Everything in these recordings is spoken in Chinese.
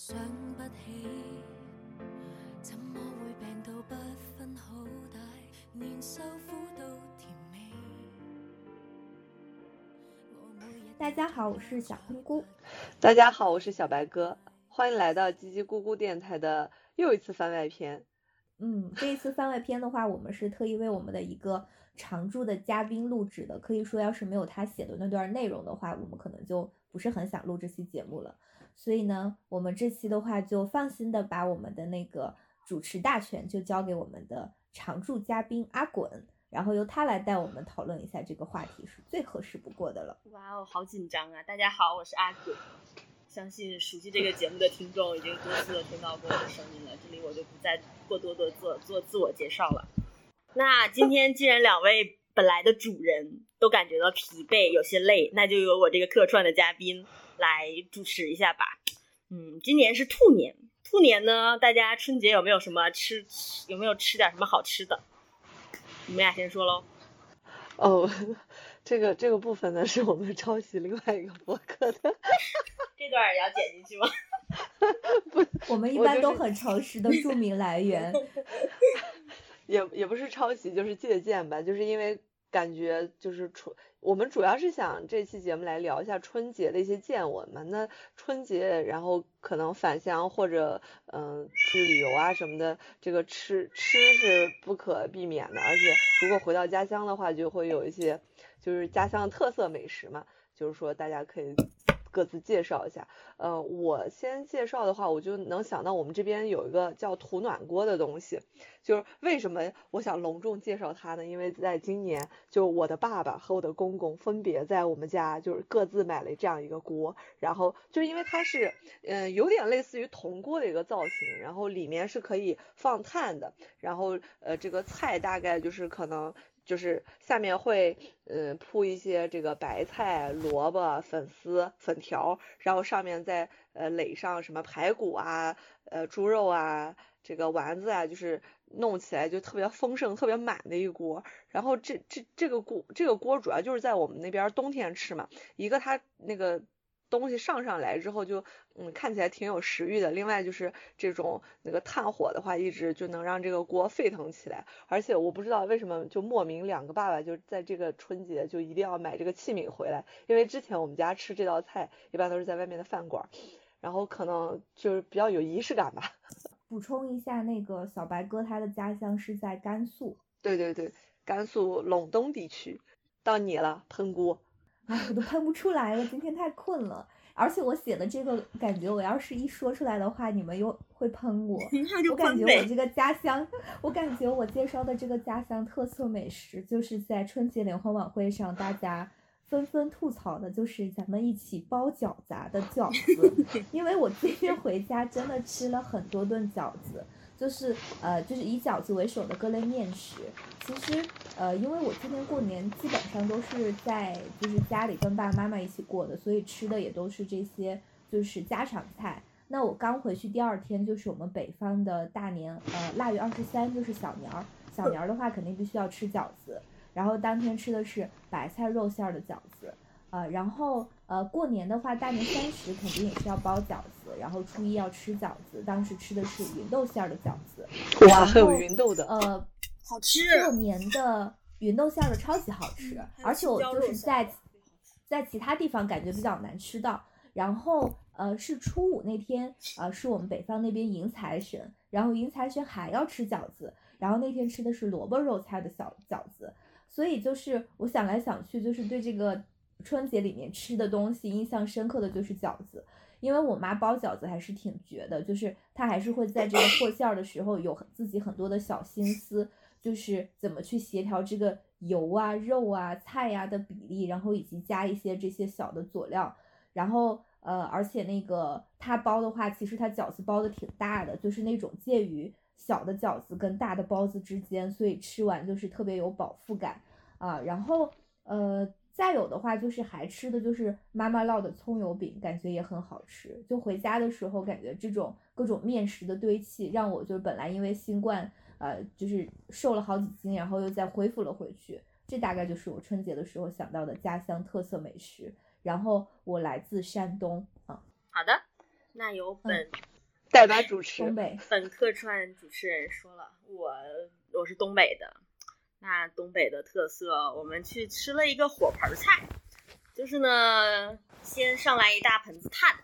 想不起，怎么会病到不分好歹，年受苦到甜美。大家好，我是小喷菇。大家好，我是小白哥，欢迎来到叽叽咕咕电台的又一次番外篇。嗯，这一次番外篇的话，我们是特意为我们的一个常驻的嘉宾录制的。可以说，要是没有他写的那段内容的话，我们可能就不是很想录这期节目了。所以呢，我们这期的话就放心的把我们的那个主持大权就交给我们的常驻嘉宾阿滚，然后由他来带我们讨论一下这个话题，是最合适不过的了。哇哦，好紧张啊！大家好，我是阿滚。相信熟悉这个节目的听众已经多次的听到过我的声音了，这里我就不再过多的做做自我介绍了。那今天既然两位本来的主人都感觉到疲惫，有些累，那就由我这个客串的嘉宾来主持一下吧。嗯，今年是兔年，兔年呢，大家春节有没有什么吃？有没有吃点什么好吃的？你们俩先说喽。哦，这个这个部分呢，是我们抄袭另外一个博客的。这段也要剪进去吗？不我们一般都很诚实的注明来源，也也不是抄袭，就是借鉴吧。就是因为感觉就是春，我们主要是想这期节目来聊一下春节的一些见闻嘛。那春节，然后可能返乡或者嗯去旅游啊什么的，这个吃吃是不可避免的。而且如果回到家乡的话，就会有一些就是家乡的特色美食嘛。就是说大家可以。各自介绍一下，呃，我先介绍的话，我就能想到我们这边有一个叫土暖锅的东西，就是为什么我想隆重介绍它呢？因为在今年，就我的爸爸和我的公公分别在我们家就是各自买了这样一个锅，然后就因为它是，嗯，有点类似于铜锅的一个造型，然后里面是可以放炭的，然后呃，这个菜大概就是可能。就是下面会，嗯，铺一些这个白菜、萝卜、粉丝、粉条，然后上面再呃垒上什么排骨啊、呃猪肉啊、这个丸子啊，就是弄起来就特别丰盛、特别满的一锅。然后这这这个锅这个锅主要就是在我们那边冬天吃嘛，一个它那个。东西上上来之后就嗯看起来挺有食欲的。另外就是这种那个炭火的话，一直就能让这个锅沸腾起来。而且我不知道为什么就莫名两个爸爸就在这个春节就一定要买这个器皿回来，因为之前我们家吃这道菜一般都是在外面的饭馆，然后可能就是比较有仪式感吧。补充一下，那个小白哥他的家乡是在甘肃。对对对，甘肃陇东地区。到你了，喷锅。哎，我都喷不出来了，今天太困了。而且我写的这个感觉，我要是一说出来的话，你们又会喷我。我感觉我这个家乡，我感觉我介绍的这个家乡特色美食，就是在春节联欢晚会上大家纷纷吐槽的，就是咱们一起包饺子的饺子。因为我今天回家真的吃了很多顿饺子。就是呃，就是以饺子为首的各类面食。其实呃，因为我今年过年基本上都是在就是家里跟爸爸妈妈一起过的，所以吃的也都是这些就是家常菜。那我刚回去第二天就是我们北方的大年，呃，腊月二十三就是小年儿。小年儿的话肯定必须要吃饺子，然后当天吃的是白菜肉馅儿的饺子。呃，然后呃，过年的话，大年三十肯定也是要包饺子，然后初一要吃饺子，当时吃的是芸豆馅儿的饺子。哇，还有芸豆的。呃，好吃。过年的芸豆馅儿的超级好吃，而且我就是在在其他地方感觉比较难吃到。然后呃，是初五那天，呃，是我们北方那边迎财神，然后迎财神还要吃饺子，然后那天吃的是萝卜肉菜的小饺子，所以就是我想来想去，就是对这个。春节里面吃的东西，印象深刻的就是饺子，因为我妈包饺子还是挺绝的，就是她还是会在这个 和馅儿的时候有自己很多的小心思，就是怎么去协调这个油啊、肉啊、菜呀的比例，然后以及加一些这些小的佐料，然后呃，而且那个她包的话，其实她饺子包的挺大的，就是那种介于小的饺子跟大的包子之间，所以吃完就是特别有饱腹感啊，然后呃。再有的话就是还吃的就是妈妈烙的葱油饼，感觉也很好吃。就回家的时候，感觉这种各种面食的堆砌，让我就是本来因为新冠，呃，就是瘦了好几斤，然后又再恢复了回去。这大概就是我春节的时候想到的家乡特色美食。然后我来自山东啊。好的，那由本代班主持，东北本客串主持人说了，我我是东北的，那东北的特色，我们去吃了一个火盆菜，就是呢，先上来一大盆子炭，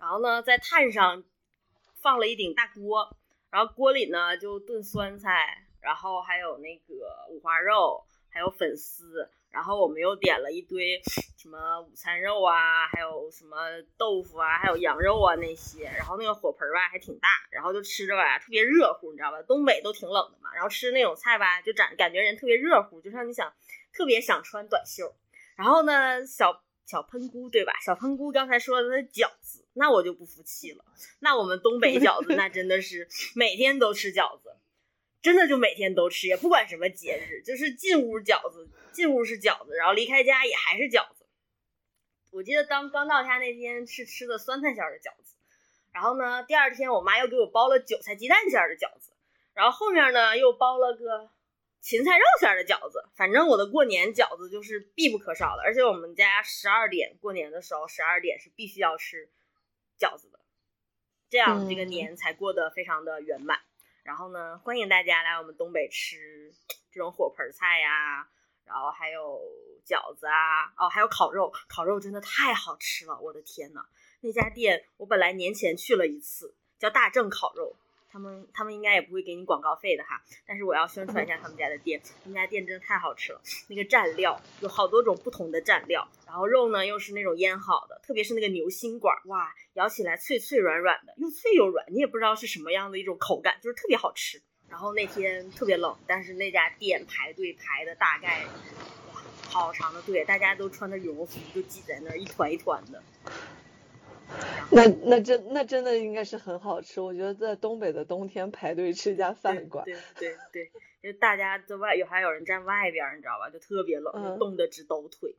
然后呢，在炭上放了一顶大锅，然后锅里呢就炖酸菜，然后还有那个五花肉，还有粉丝。然后我们又点了一堆什么午餐肉啊，还有什么豆腐啊，还有羊肉啊那些。然后那个火盆吧还挺大，然后就吃着吧特别热乎，你知道吧？东北都挺冷的嘛，然后吃那种菜吧就感感觉人特别热乎，就像你想特别想穿短袖。然后呢，小小喷菇对吧？小喷菇刚才说的那饺子，那我就不服气了。那我们东北饺子那真的是 每天都吃饺子。真的就每天都吃，也不管什么节日，就是进屋饺子，进屋是饺子，然后离开家也还是饺子。我记得当刚到家那天是吃的酸菜馅的饺子，然后呢，第二天我妈又给我包了韭菜鸡蛋馅的饺子，然后后面呢又包了个芹菜肉馅的饺子。反正我的过年饺子就是必不可少的，而且我们家十二点过年的时候，十二点是必须要吃饺子的，这样这个年才过得非常的圆满。然后呢，欢迎大家来我们东北吃这种火盆菜呀，然后还有饺子啊，哦，还有烤肉，烤肉真的太好吃了，我的天呐，那家店我本来年前去了一次，叫大正烤肉。他们他们应该也不会给你广告费的哈，但是我要宣传一下他们家的店，他们家店真的太好吃了。那个蘸料有好多种不同的蘸料，然后肉呢又是那种腌好的，特别是那个牛心管，哇，咬起来脆脆软软的，又脆又软，你也不知道是什么样的一种口感，就是特别好吃。然后那天特别冷，但是那家店排队排的大概哇好长的队，大家都穿着羽绒服就挤在那儿一团一团的。那那真那真的应该是很好吃，我觉得在东北的冬天排队吃一家饭馆，对对对，就大家在外有还有人站外边，你知道吧？就特别冷，冻得直抖腿，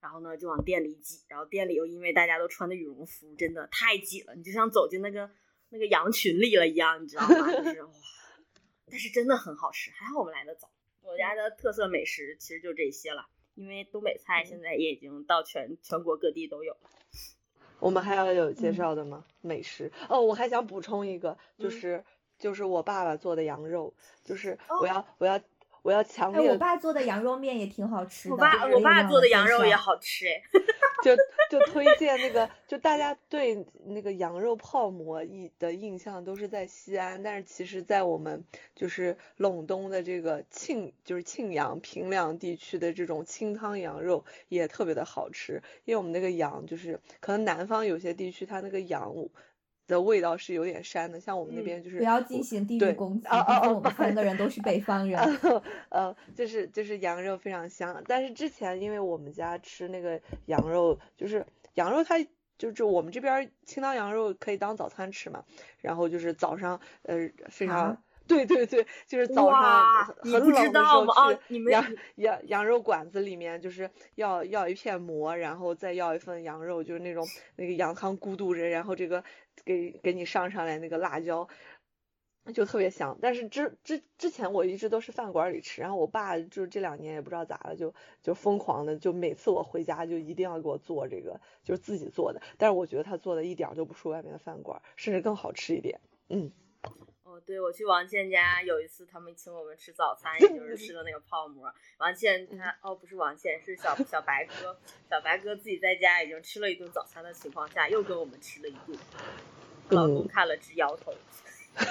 然后呢就往店里挤，然后店里又因为大家都穿的羽绒服，真的太挤了，你就像走进那个那个羊群里了一样，你知道吗？就是 哇，但是真的很好吃，还好我们来的早。我家的特色美食其实就这些了，因为东北菜现在也已经到全全国各地都有了。我们还要有介绍的吗？美食。哦，我还想补充一个，就是就是我爸爸做的羊肉，就是我要我要我要强烈。我爸做的羊肉面也挺好吃的。我爸我爸做的羊肉也好吃哎。就就推荐那个，就大家对那个羊肉泡馍印的印象都是在西安，但是其实，在我们就是陇东的这个庆，就是庆阳平凉地区的这种清汤羊肉也特别的好吃，因为我们那个羊就是可能南方有些地区它那个羊的味道是有点膻的，像我们那边就是不要进行地域攻击，毕竟我们三个人都是北方人。呃，就是就是羊肉非常香，但是之前因为我们家吃那个羊肉，就是羊肉它就是我们这边清汤羊肉可以当早餐吃嘛，然后就是早上呃非常对对对，就是早上很冷的时候去羊羊羊肉馆子里面就是要要一片馍，然后再要一份羊肉，就是那种那个羊汤咕嘟着，然后这个。给给你上上来那个辣椒，就特别香。但是之之之前我一直都是饭馆里吃，然后我爸就这两年也不知道咋了，就就疯狂的，就每次我回家就一定要给我做这个，就是自己做的。但是我觉得他做的一点都不输外面的饭馆，甚至更好吃一点。嗯。哦，对，我去王倩家有一次，他们请我们吃早餐，也就是吃的那个泡馍。王倩他哦，不是王倩，是小小白哥，小白哥自己在家已经吃了一顿早餐的情况下，又跟我们吃了一顿。老公看了直摇头。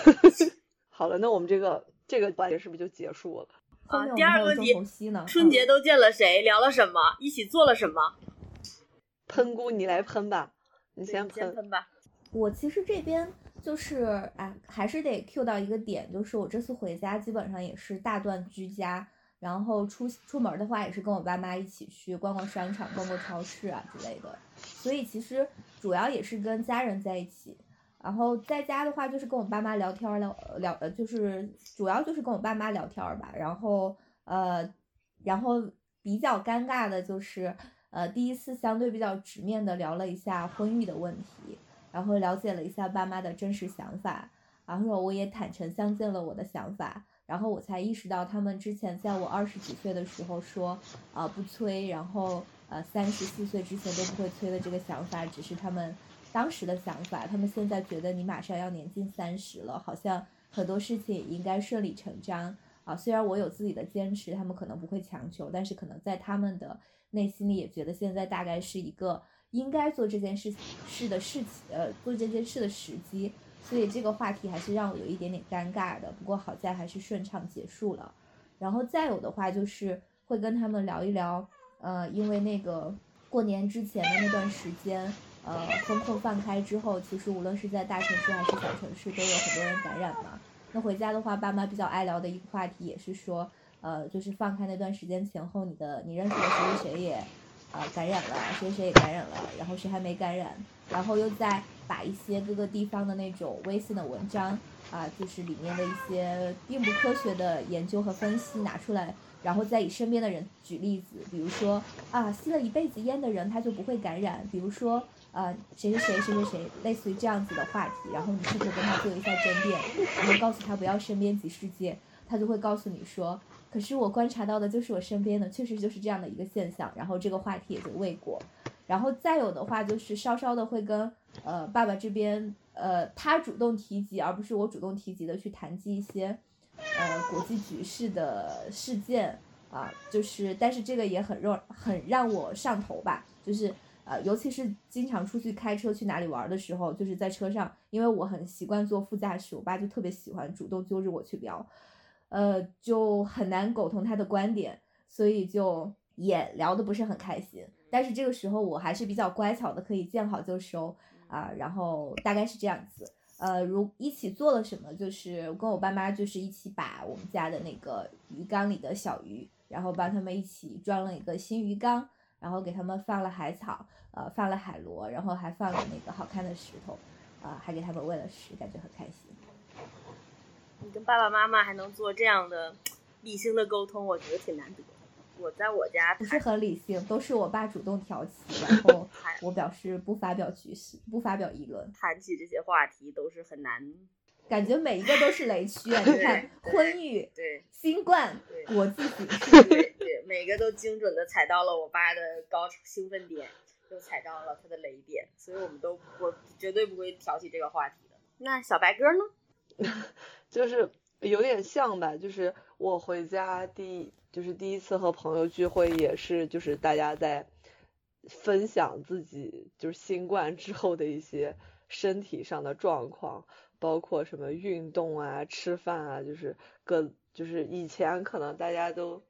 好了，那我们这个这个环节是不是就结束了？啊，第二个问题，春节都见了谁？聊了什么？一起做了什么？喷菇，你来喷吧，你先喷吧。我其实这边。就是，哎，还是得 Q 到一个点，就是我这次回家基本上也是大段居家，然后出出门的话也是跟我爸妈一起去逛逛商场、逛逛超市啊之类的，所以其实主要也是跟家人在一起，然后在家的话就是跟我爸妈聊天聊聊，呃，就是主要就是跟我爸妈聊天吧，然后呃，然后比较尴尬的就是，呃，第一次相对比较直面的聊了一下婚育的问题。然后了解了一下爸妈的真实想法，然后我也坦诚相见了我的想法，然后我才意识到他们之前在我二十几岁的时候说啊不催，然后呃三十四岁之前都不会催的这个想法，只是他们当时的想法，他们现在觉得你马上要年近三十了，好像很多事情也应该顺理成章啊。虽然我有自己的坚持，他们可能不会强求，但是可能在他们的内心里也觉得现在大概是一个应该做这件事事的事情，呃，做这件事的时机。所以这个话题还是让我有一点点尴尬的，不过好在还是顺畅结束了。然后再有的话就是会跟他们聊一聊，呃，因为那个过年之前的那段时间，呃，风控放开之后，其实无论是在大城市还是小城市，都有很多人感染嘛。那回家的话，爸妈比较爱聊的一个话题也是说，呃，就是放开那段时间前后，你的你认识的谁谁谁也，啊，感染了，谁谁也感染了，然后谁还没感染，然后又在。把一些各个地方的那种微信的文章啊，就是里面的一些并不科学的研究和分析拿出来，然后再以身边的人举例子，比如说啊，吸了一辈子烟的人他就不会感染，比如说啊，谁谁谁谁谁谁，类似于这样子的话题，然后你试图跟他做一下争辩，然后告诉他不要身边即世界，他就会告诉你说，可是我观察到的就是我身边的确实就是这样的一个现象，然后这个话题也就未果。然后再有的话就是稍稍的会跟呃爸爸这边呃他主动提及，而不是我主动提及的去谈及一些呃国际局势的事件啊，就是但是这个也很让很让我上头吧，就是呃尤其是经常出去开车去哪里玩的时候，就是在车上，因为我很习惯坐副驾驶，我爸就特别喜欢主动揪着我去聊，呃就很难苟同他的观点，所以就也聊得不是很开心。但是这个时候我还是比较乖巧的，可以见好就收啊，然后大概是这样子。呃，如一起做了什么，就是跟我爸妈就是一起把我们家的那个鱼缸里的小鱼，然后帮他们一起装了一个新鱼缸，然后给他们放了海草，呃，放了海螺，然后还放了那个好看的石头，啊，还给他们喂了食，感觉很开心。你跟爸爸妈妈还能做这样的理性的沟通，我觉得挺难得。我在我家不是很理性，都是我爸主动挑起，然 后我表示不发表局势，不发表议论。谈起这些话题都是很难，感觉每一个都是雷区啊！你看，婚育、对新冠、国际局势，对对，每个都精准的踩到了我爸的高兴奋点，又踩到了他的雷点，所以我们都我绝对不会挑起这个话题的。那小白鸽呢？就是有点像吧，就是我回家第。就是第一次和朋友聚会，也是就是大家在分享自己就是新冠之后的一些身体上的状况，包括什么运动啊、吃饭啊，就是各就是以前可能大家都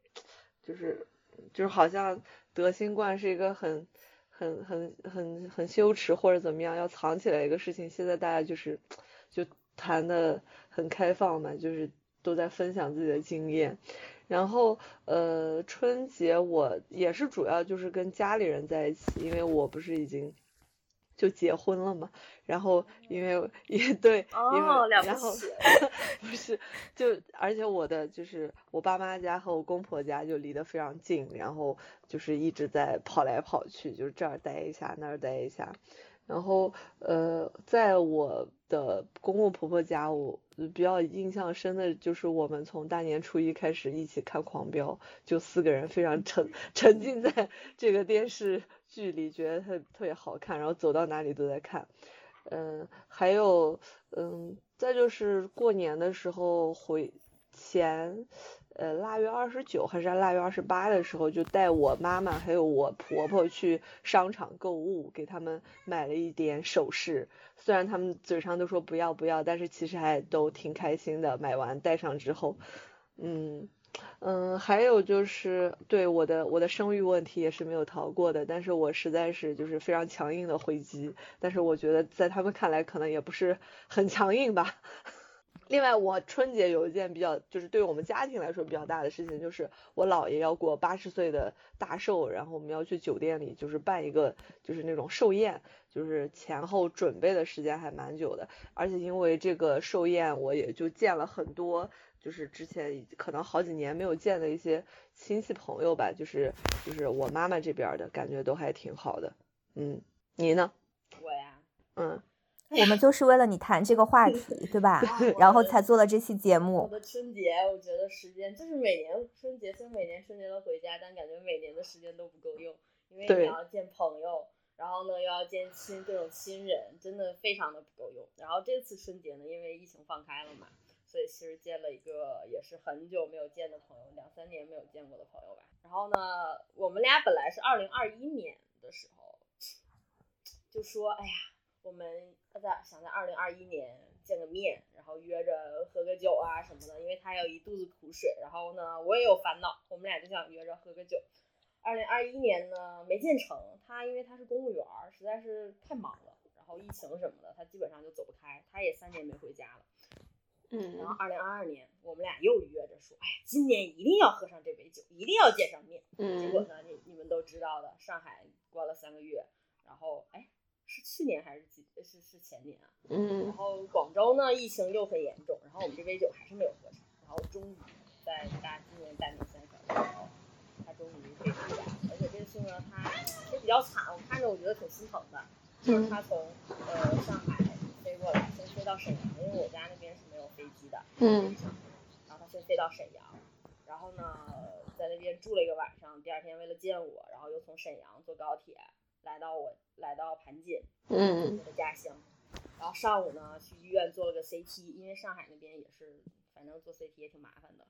就是就是好像得新冠是一个很很很很很羞耻或者怎么样要藏起来一个事情，现在大家就是 就谈的很开放嘛，就是都在分享自己的经验。然后，呃，春节我也是主要就是跟家里人在一起，因为我不是已经就结婚了嘛。然后，因为也对，因为然后不 是就而且我的就是我爸妈家和我公婆家就离得非常近，然后就是一直在跑来跑去，就是这儿待一下那儿待一下。然后，呃，在我的公公婆婆家，我比较印象深的就是我们从大年初一开始一起看《狂飙》，就四个人非常沉 沉浸在这个电视剧里，觉得特特别好看，然后走到哪里都在看。嗯，还有，嗯，再就是过年的时候回前。呃，腊月二十九还是腊月二十八的时候，就带我妈妈还有我婆婆去商场购物，给他们买了一点首饰。虽然他们嘴上都说不要不要，但是其实还都挺开心的。买完戴上之后，嗯嗯，还有就是对我的我的生育问题也是没有逃过的，但是我实在是就是非常强硬的回击，但是我觉得在他们看来可能也不是很强硬吧。另外，我春节有一件比较，就是对于我们家庭来说比较大的事情，就是我姥爷要过八十岁的大寿，然后我们要去酒店里，就是办一个，就是那种寿宴，就是前后准备的时间还蛮久的，而且因为这个寿宴，我也就见了很多，就是之前可能好几年没有见的一些亲戚朋友吧，就是就是我妈妈这边的感觉都还挺好的，嗯，你呢？我呀，嗯。我们就是为了你谈这个话题，对吧？然后才做了这期节目。我的春节，我觉得时间就是每年春节，虽然每年春节都回家，但感觉每年的时间都不够用，因为你要见朋友，然后呢又要见亲各种亲人，真的非常的不够用。然后这次春节呢，因为疫情放开了嘛，所以其实见了一个也是很久没有见的朋友，两三年没有见过的朋友吧。然后呢，我们俩本来是二零二一年的时候就说，哎呀，我们在想在二零二一年见个面，然后约着喝个酒啊什么的，因为他有一肚子苦水，然后呢我也有烦恼，我们俩就想约着喝个酒。二零二一年呢没见成，他因为他是公务员，实在是太忙了，然后疫情什么的，他基本上就走不开，他也三年没回家了。嗯然后二零二二年我们俩又约着说，哎呀，今年一定要喝上这杯酒，一定要见上面。结果嗯呢，你你们都知道的，上海关了三个月，然后哎，是去年还是几是是前年啊？嗯。然嗯后广州呢疫情又很严重，然后我们这杯酒还是没有喝成，然后终于在大今年大年三十的时候，他终于可以回家了，而且这次呢他也比较惨，我看着我觉得挺心疼的，就是他从呃上海飞过来，先飞到沈阳，因为我家那边是没有飞机的，嗯。然后他先飞到沈阳，然后呢在那边住了一个晚上，第二天为了见我，然后又从沈阳坐高铁来到我来到盘锦，嗯我的家乡。然后上午呢去医院做了个 CT，因为上海那边也是，反正做 CT 也挺麻烦的，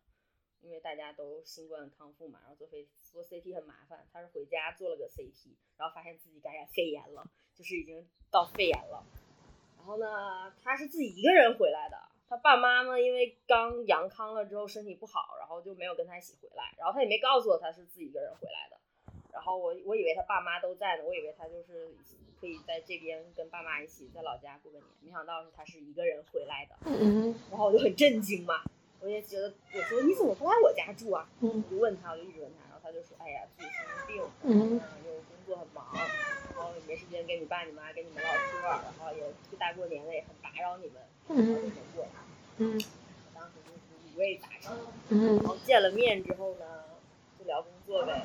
因为大家都新冠康复嘛，然后做肺做 CT 很麻烦。他是回家做了个 CT，然后发现自己感染肺炎了，就是已经到肺炎了。然后呢，他是自己一个人回来的，他爸妈呢因为刚阳康了之后身体不好，然后就没有跟他一起回来，然后他也没告诉我他是自己一个人回来的。然后我我以为他爸妈都在呢，我以为他就是可以在这边跟爸妈一起在老家过个年，没想到是他是一个人回来的，嗯然后我就很震惊嘛，我也觉得我说你怎么不来我家住啊？嗯我就问他，我就一直问他，然后他就说，哎呀，自己生病，嗯又工作很忙，然后也没时间跟你爸你妈跟你们唠嗑，然后也大过年的也很打扰你们，然后就没过来。嗯我当时就是五味杂陈，嗯然后见了面之后呢，就聊工作呗。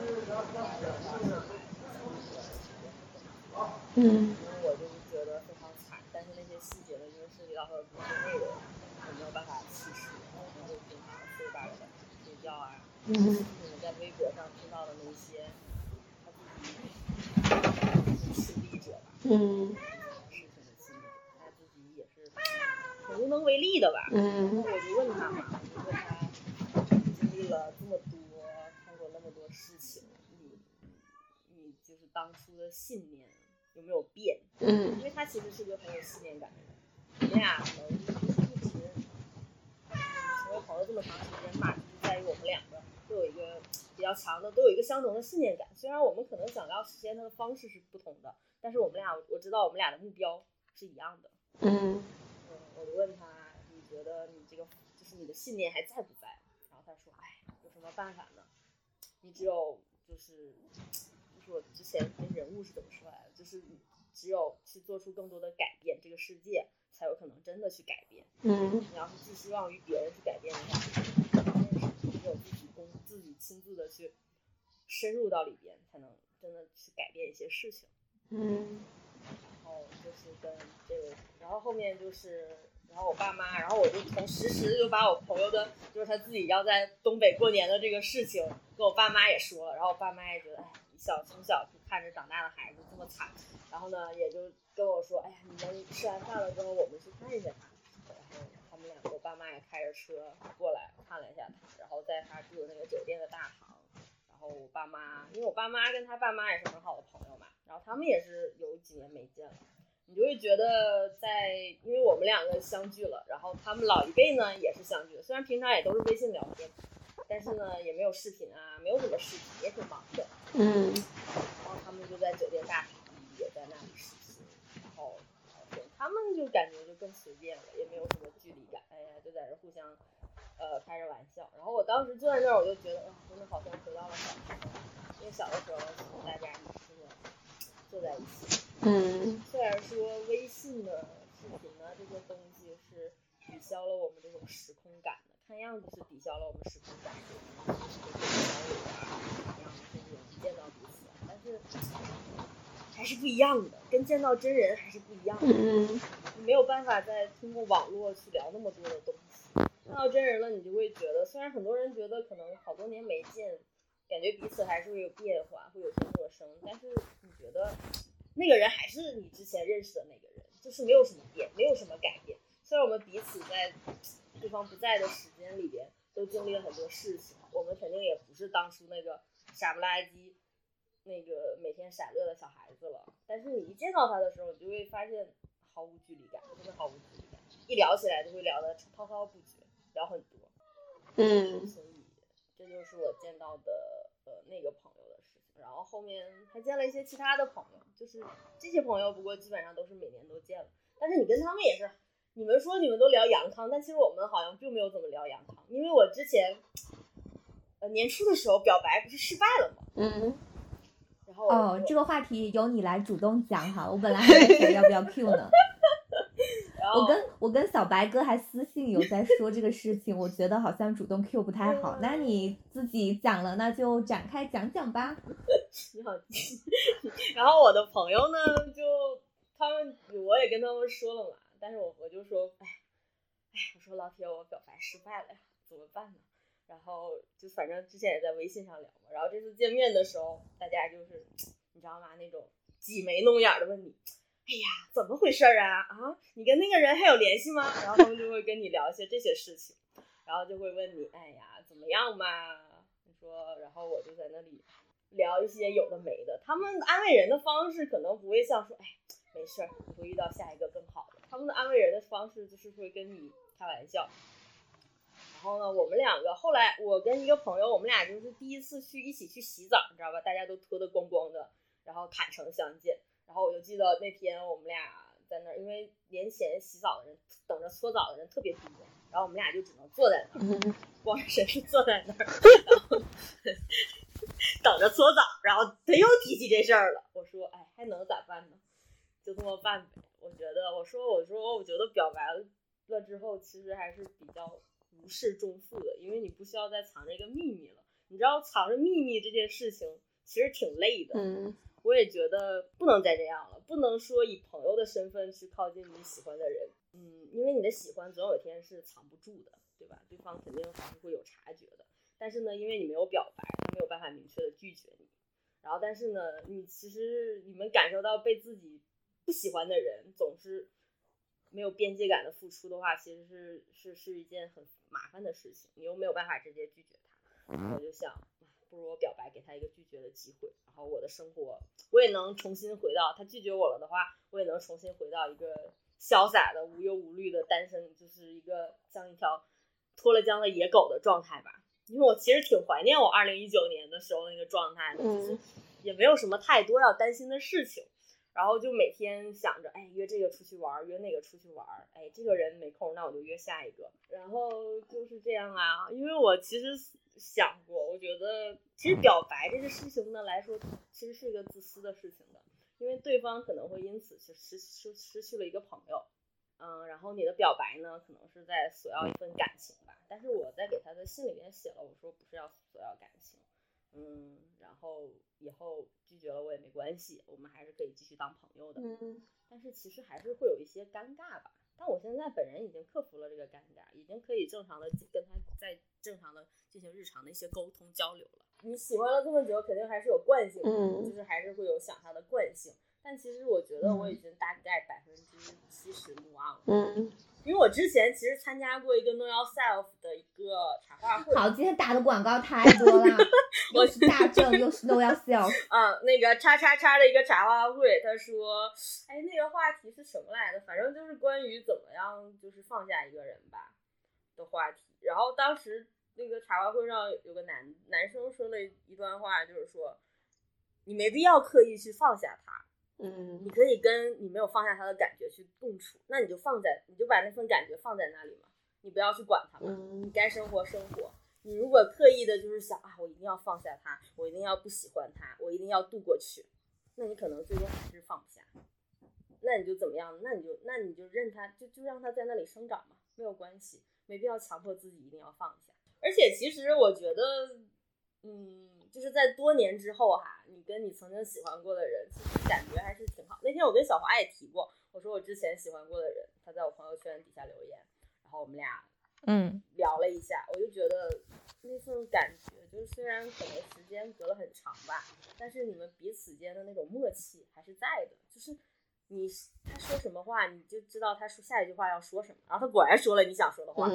嗯我就是觉得非常惨，但是那些细节呢，因为涉及到他的工作内容，我没有办法细说，然后就经常睡吧的睡觉啊，嗯你们在微博上听到的那些他自己是亲历者吧，嗯事情的亲历，他自己也是很无能为力的吧。然后嗯我就问他嘛，我就问他经历了这么多事情，你你就是当初的信念有没有变？嗯因为他其实是一个很有信念感的人，我们俩能一直成为朋友这么长时间吧，就是在于我们两个都有一个比较强的，都有一个相同的信念感。虽然我们可能想要实现它的方式是不同的，但是我们俩我知道我们俩的目标是一样的。嗯嗯，我就问他，你觉得你这个就是你的信念还在不在？然后他说，哎，有什么办法呢？你只有就是，就是我之前那人物是怎么说来的？就是你只有去做出更多的改变，这个世界才有可能真的去改变。嗯你要是寄希望于别人去改变的话，只有自己公自己亲自的去深入到里边，才能真的去改变一些事情。嗯然后就是跟这个，然后后面就是，然后我爸妈，然后我就从实时就把我朋友的，就是他自己要在东北过年的这个事情，跟我爸妈也说了，然后我爸妈也觉得，哎，小从小就看着长大的孩子这么惨，然后呢，也就跟我说，哎呀，你们吃完饭了之后，我们去看一下他，然后他们两个，我爸妈也开着车过来看了一下他，然后在他住的那个酒店的大堂。然后我爸妈，因为我爸妈跟他爸妈也是很好的朋友嘛，然后他们也是有几年没见了，你就会觉得在，因为我们两个相聚了，然后他们老一辈呢也是相聚的，虽然平常也都是微信聊天，但是呢也没有视频啊，没有什么视频，也挺忙的，嗯然后他们就在酒店大堂也在那里实习，然后他们就感觉就更随便了，也没有什么距离感，哎呀，就在这互相呃开着玩笑。然后我当时坐在那儿，我就觉得啊，真的好像回到了小时候，因为小的时候大家一起坐坐在一起，嗯虽然说微信的、视频啊这些东西是抵消了我们这种时空感的，看样子是抵消了我们时空感的，就是这种交流啊，这样甚至能见到彼此啊，但是还是不一样的，跟见到真人还是不一样的。嗯你没有办法再通过网络去聊那么多的东西。看到真人了，你就会觉得，虽然很多人觉得可能好多年没见，感觉彼此还是会有变化，会有些陌生，但是你觉得那个人还是你之前认识的那个人，就是没有什么变，没有什么改变。虽然我们彼此在对方不在的时间里边都经历了很多事情，我们肯定也不是当初那个傻不拉几、那个每天傻乐的小孩子了。但是你一见到他的时候，你就会发现毫无距离感，真的毫无距离感。一聊起来就会聊的滔滔不绝，聊很多。嗯，这就是我见到的呃那个朋友的事情。然后后面还见了一些其他的朋友，就是这些朋友，不过基本上都是每年都见了。但是你跟他们也是，你们说你们都聊杨康，但其实我们好像并没有怎么聊杨康，因为我之前呃年初的时候表白不是失败了吗？嗯，然后哦，这个话题由你来主动讲哈，我本来还在想要不要 Q 呢。我跟我跟小白哥还私信有在说这个事情，我觉得好像主动 Q 不太好。那你自己讲了，那就展开讲讲吧。你好。然后我的朋友呢，就他们我也跟他们说了嘛，但是我我就说，哎，哎，我说老铁，我表白失败了呀，怎么办呢？然后就反正之前也在微信上聊嘛，然后这次见面的时候，大家就是你知道吗？那种挤眉弄眼的问你，哎呀，怎么回事儿啊？啊，你跟那个人还有联系吗？然后他们就会跟你聊一些这些事情，然后就会问你，哎呀，怎么样嘛？你说，然后我就在那里聊一些有的没的。他们安慰人的方式可能不会像说，哎，没事儿，你会遇到下一个更好的。他们的安慰人的方式就是会跟你开玩笑。然后呢，我们两个后来，我跟一个朋友，我们俩就是第一次去一起去洗澡，你知道吧？大家都脱得光光的，然后坦诚相见。然后我就记得那天我们俩在那儿，因为年前洗澡的人等着搓澡的人特别多，然后我们俩就只能坐在那儿，嗯光着身子坐在那儿，然后 等着搓澡。然后他又提起这事儿了，我说，哎，还能咋办呢？就这么办呗。我觉得，我说，我说，我觉得表白了之后，其实还是比较如释重负的，因为你不需要再藏着一个秘密了。你知道，藏着秘密这件事情其实挺累的。嗯我也觉得不能再这样了，不能说以朋友的身份去靠近你喜欢的人，嗯，因为你的喜欢总有一天是藏不住的，对吧？对方肯定还是会有察觉的。但是呢，因为你没有表白，他没有办法明确的拒绝你。然后，但是呢，你其实你们感受到被自己不喜欢的人总是没有边界感的付出的话，其实是是是一件很麻烦的事情，你又没有办法直接拒绝他。我就想，不如我表白，给他一个拒绝的机会，然后我的生活我也能重新回到他拒绝我了的话，我也能重新回到一个潇洒的、无忧无虑的单身，就是一个像一条脱了缰的野狗的状态吧。因为我其实挺怀念我二零一九年的时候那个状态的，就是嗯也没有什么太多要担心的事情，然后就每天想着，哎，约这个出去玩儿，约那个出去玩儿，哎，这个人没空，那我就约下一个，然后就是这样啊。因为我其实想过，我觉得其实表白这个事情呢来说，其实是一个自私的事情的，因为对方可能会因此去失失失去了一个朋友，嗯，然后你的表白呢，可能是在索要一份感情吧，但是我在给他的信里面写了，我说不是要索要感情，嗯，然后以后拒绝了我也没关系，我们还是可以继续当朋友的，嗯。但是其实还是会有一些尴尬吧。但我现在本人已经克服了这个尴尬，已经可以正常的跟他在正常的进行日常的一些沟通交流了。你喜欢了这么久，肯定还是有惯性的，嗯就是还是会有想他的惯性。但其实我觉得我已经大概百分之七十 move on 了，嗯因为我之前其实参加过一个 Know Yourself 的一个茶话会，好，今天打的广告太多了，又是大正，又是 know yourself。嗯，那个叉叉叉的一个茶话会，他说，哎，那个话题是什么来着？反正就是关于怎么样就是放下一个人吧的话题。然后当时那个茶话会上有个男男生说了一段话，就是说，你没必要刻意去放下他，嗯你可以跟你没有放下他的感觉去共处，那你就放在，你就把那份感觉放在那里嘛，你不要去管他嘛，你嗯该生活生活。你如果刻意的就是想啊，我一定要放下他，我一定要不喜欢他，我一定要度过去，那你可能最终还是放不下。那你就怎么样？那你就那你就任他，就就让他在那里生长嘛，没有关系，没必要强迫自己一定要放下。而且其实我觉得，嗯，就是在多年之后哈，你跟你曾经喜欢过的人，其实感觉还是挺好。那天我跟小华也提过，我说我之前喜欢过的人，他在我朋友圈底下留言，然后我们俩嗯，聊了一下，我就觉得那份感觉，就是虽然可能时间隔了很长吧，但是你们彼此间的那种默契还是在的。就是你他说什么话，你就知道他说下一句话要说什么，然后他果然说了你想说的话，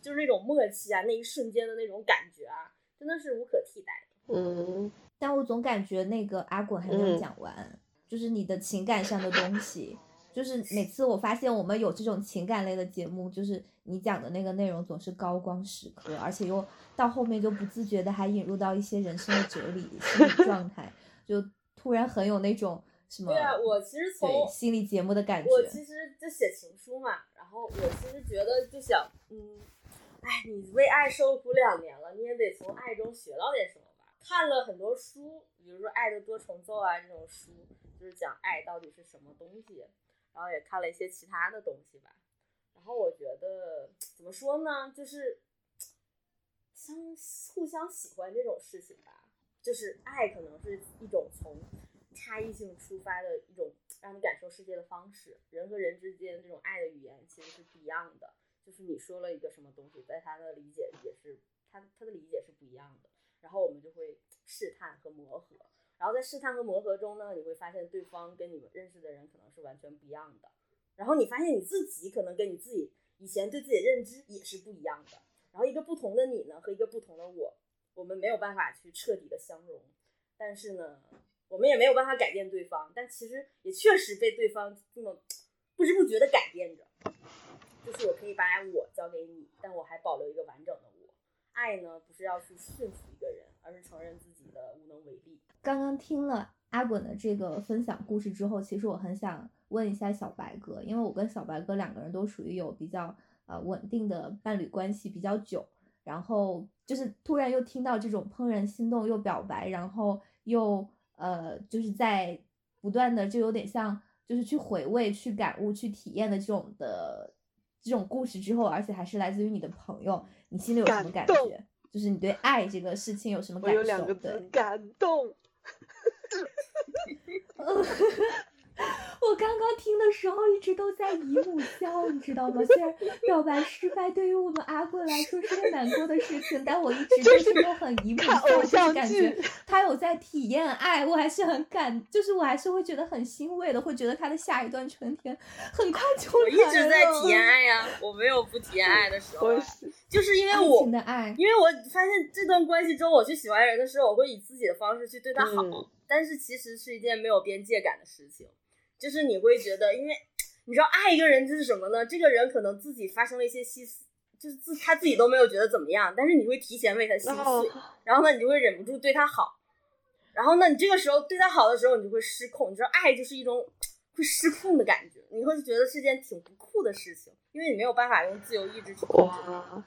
就是那种默契啊，那一瞬间的那种感觉啊，真的是无可替代的。嗯，但我总感觉那个阿滚还没有讲完，就是你的情感上的东西。就是每次我发现我们有这种情感类的节目，就是你讲的那个内容总是高光时刻，而且又到后面就不自觉的还引入到一些人生的哲理、心理 状态，就突然很有那种什么？对啊，我其实从心理节目的感觉。我其实就写情书嘛，然后我其实觉得就想，嗯，哎，你为爱受苦两年了，你也得从爱中学到点什么吧？看了很多书，比如说《爱的多重奏》啊这种书，就是讲爱到底是什么东西。然后也看了一些其他的东西吧，然后我觉得怎么说呢，就是相互相喜欢这种事情吧，就是爱可能是一种从差异性出发的一种让你感受世界的方式。人和人之间这种爱的语言其实是不一样的，就是你说了一个什么东西，在他的理解也是他他的理解是不一样的，然后我们就会试探和磨合。然后在试探和磨合中呢，你会发现对方跟你们认识的人可能是完全不一样的。然后你发现你自己可能跟你自己以前对自己的认知也是不一样的。然后一个不同的你呢，和一个不同的我，我们没有办法去彻底的相融。但是呢，我们也没有办法改变对方。但其实也确实被对方这么不知不觉的改变着。就是我可以把我交给你，但我还保留一个完整的。爱呢，不是要去驯服一个人，而是承认自己的无能为力。刚刚听了阿滚的这个分享故事之后，其实我很想问一下小白哥，因为我跟小白哥两个人都属于有比较呃稳定的伴侣关系比较久，然后就是突然又听到这种怦然心动又表白，然后又呃就是在不断的就有点像就是去回味、去感悟、去体验的这种的这种故事之后，而且还是来自于你的朋友，你心里有什么感觉？就是你对爱这个事情有什么感受？我有两个字，感动。我刚刚听的时候一直都在姨母笑，你知道吗？虽然表白失败对于我们阿贵来说是个难过的事情，但我一直都是都很姨母笑，就是感觉他有在体验爱，我还是很感，就是我还是会觉得很欣慰的，会觉得他的下一段春天很快就来了。我一直在体验爱呀，我没有不体验爱的时候，就是因为我的爱，因为我发现这段关系中，我去喜欢人的时候，我会以自己的方式去对他好。但是其实是一件没有边界感的事情，就是你会觉得，因为你知道爱一个人就是什么呢？这个人可能自己发生了一些细思，就是自他自己都没有觉得怎么样，但是你会提前为他心碎，然后呢，你就会忍不住对他好，然后呢，你这个时候对他好的时候，你就会失控。你知道，爱就是一种会失控的感觉，你会觉得是件挺不酷的事情，因为你没有办法用自由意志去控制它。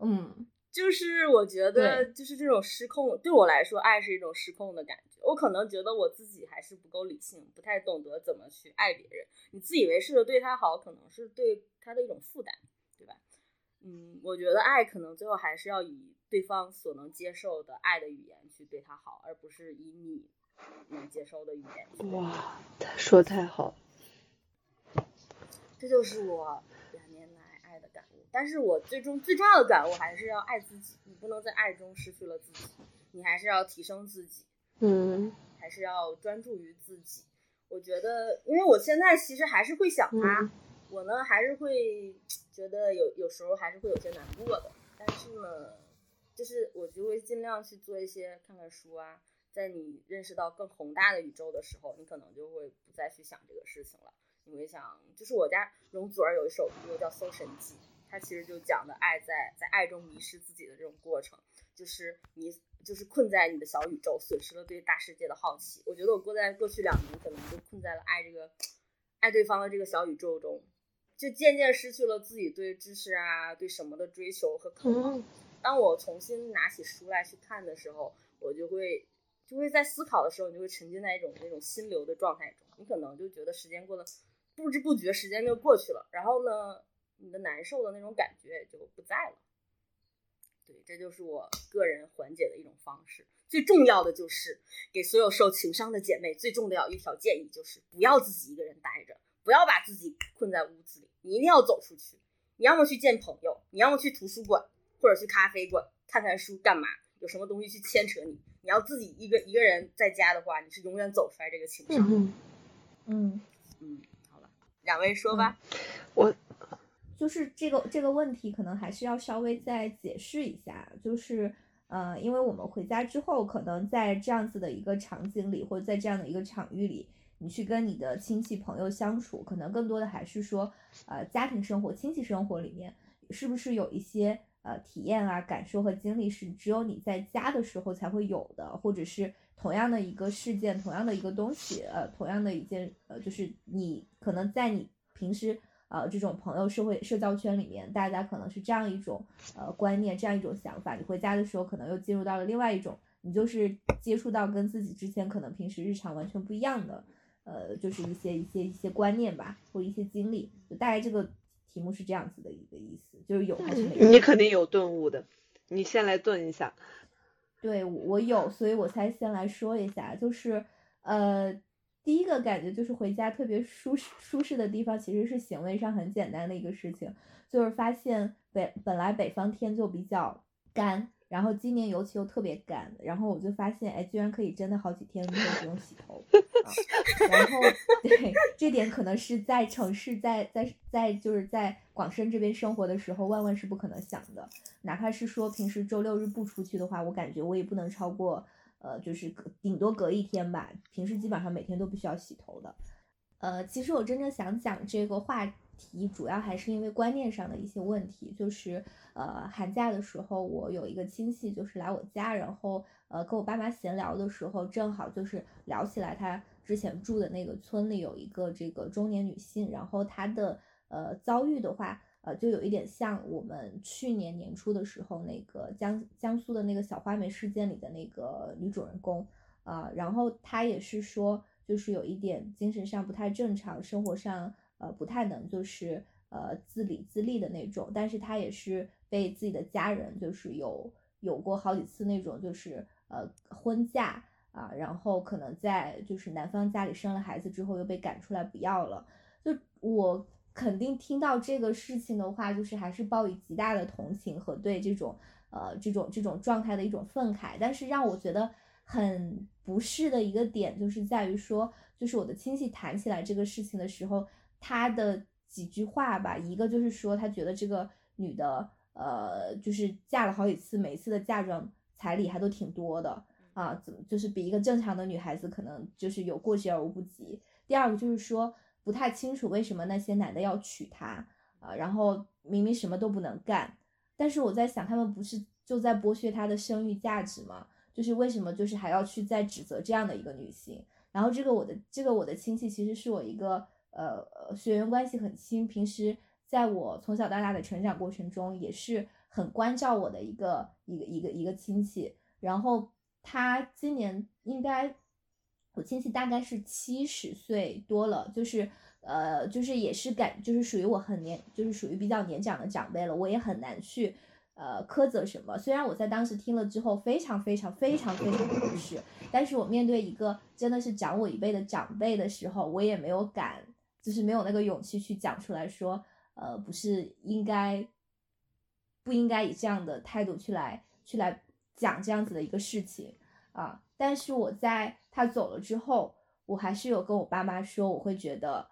嗯。就是我觉得，就是这种失控，对我来说，爱是一种失控的感觉。我可能觉得我自己还是不够理性，不太懂得怎么去爱别人。你自以为是的对他好，可能是对他的一种负担，对吧？嗯，我觉得爱可能最后还是要以对方所能接受的爱的语言去对他好，而不是以你能接受的语言。哇，他说太好，这就是我。但是我最终最重要的感悟还是要爱自己，你不能在爱中失去了自己，你还是要提升自己，嗯，还是要专注于自己。我觉得，因为我现在其实还是会想他，我呢还是会觉得有有时候还是会有些难过的。但是呢，就是我就会尽量去做一些看看书啊，在你认识到更宏大的宇宙的时候，你可能就会不再去想这个事情了。你会想，就是我家容祖儿有一首歌叫《搜神记》。他其实就讲的爱在在爱中迷失自己的这种过程，就是你就是困在你的小宇宙，损失了对大世界的好奇。我觉得我过在过去两年，可能就困在了爱这个爱对方的这个小宇宙中，就渐渐失去了自己对知识啊对什么的追求和渴望。当我重新拿起书来去看的时候，我就会就会在思考的时候，你就会沉浸在一种那种心流的状态中，你可能就觉得时间过得不知不觉，时间就过去了。然后呢？你的难受的那种感觉也就不在了，对，这就是我个人缓解的一种方式。最重要的就是给所有受情伤的姐妹，最重要一条建议就是不要自己一个人待着，不要把自己困在屋子里，你一定要走出去。你要么去见朋友，你要么去图书馆或者去咖啡馆，看看书干嘛？有什么东西去牵扯你？你要自己一个一个人在家的话，你是永远走不出来这个情伤。嗯嗯嗯，好了，两位说吧。我就是这个这个问题，可能还是要稍微再解释一下。就是呃，因为我们回家之后，可能在这样子的一个场景里，或者在这样的一个场域里，你去跟你的亲戚朋友相处，可能更多的还是说，呃，家庭生活、亲戚生活里面，是不是有一些。呃，体验啊，感受和经历是只有你在家的时候才会有的，或者是同样的一个事件，同样的一个东西，呃，同样的一件，呃，就是你可能在你平时呃这种朋友社会社交圈里面，大家可能是这样一种呃观念，这样一种想法。你回家的时候，可能又进入到了另外一种，你就是接触到跟自己之前可能平时日常完全不一样的，呃，就是一些一些一些观念吧，或一些经历，就大概这个。题目是这样子的一个意思，就是有还是没有？你肯定有顿悟的，你先来顿一下。对，我有，所以我才先来说一下。就是呃，第一个感觉就是回家特别舒适舒适的地方，其实是行为上很简单的一个事情，就是发现北本来北方天就比较干。然后今年尤其又特别干，然后我就发现，哎，居然可以真的好几天都不用洗头。啊、然后，对，这点可能是在城市，在在在就是在广深这边生活的时候，万万是不可能想的。哪怕是说平时周六日不出去的话，我感觉我也不能超过，呃，就是隔顶多隔一天吧。平时基本上每天都不需要洗头的。呃，其实我真正想讲这个话题，主要还是因为观念上的一些问题，就是。呃，寒假的时候，我有一个亲戚就是来我家，然后呃跟我爸妈闲聊的时候，正好就是聊起来，他之前住的那个村里有一个这个中年女性，然后她的呃遭遇的话，呃就有一点像我们去年年初的时候那个江江苏的那个小花梅事件里的那个女主人公啊，然后她也是说，就是有一点精神上不太正常，生活上呃不太能就是呃自理自立的那种，但是她也是。被自己的家人就是有有过好几次那种就是呃婚嫁啊，然后可能在就是男方家里生了孩子之后又被赶出来不要了。就我肯定听到这个事情的话，就是还是抱以极大的同情和对这种呃这种这种状态的一种愤慨。但是让我觉得很不适的一个点，就是在于说，就是我的亲戚谈起来这个事情的时候，他的几句话吧，一个就是说他觉得这个女的。呃，就是嫁了好几次，每次的嫁妆彩礼还都挺多的啊，怎么就是比一个正常的女孩子可能就是有过之而无不及。第二个就是说不太清楚为什么那些男的要娶她啊，然后明明什么都不能干，但是我在想他们不是就在剥削她的生育价值吗？就是为什么就是还要去再指责这样的一个女性？然后这个我的这个我的亲戚其实是我一个呃血缘关系很亲，平时。在我从小到大的成长过程中，也是很关照我的一个一个一个一个亲戚。然后他今年应该，我亲戚大概是七十岁多了，就是呃，就是也是感，就是属于我很年，就是属于比较年长的长辈了。我也很难去呃苛责什么。虽然我在当时听了之后非常非常非常非常的不适，但是我面对一个真的是长我一辈的长辈的时候，我也没有敢，就是没有那个勇气去讲出来说。呃，不是应该，不应该以这样的态度去来去来讲这样子的一个事情啊。但是我在他走了之后，我还是有跟我爸妈说，我会觉得，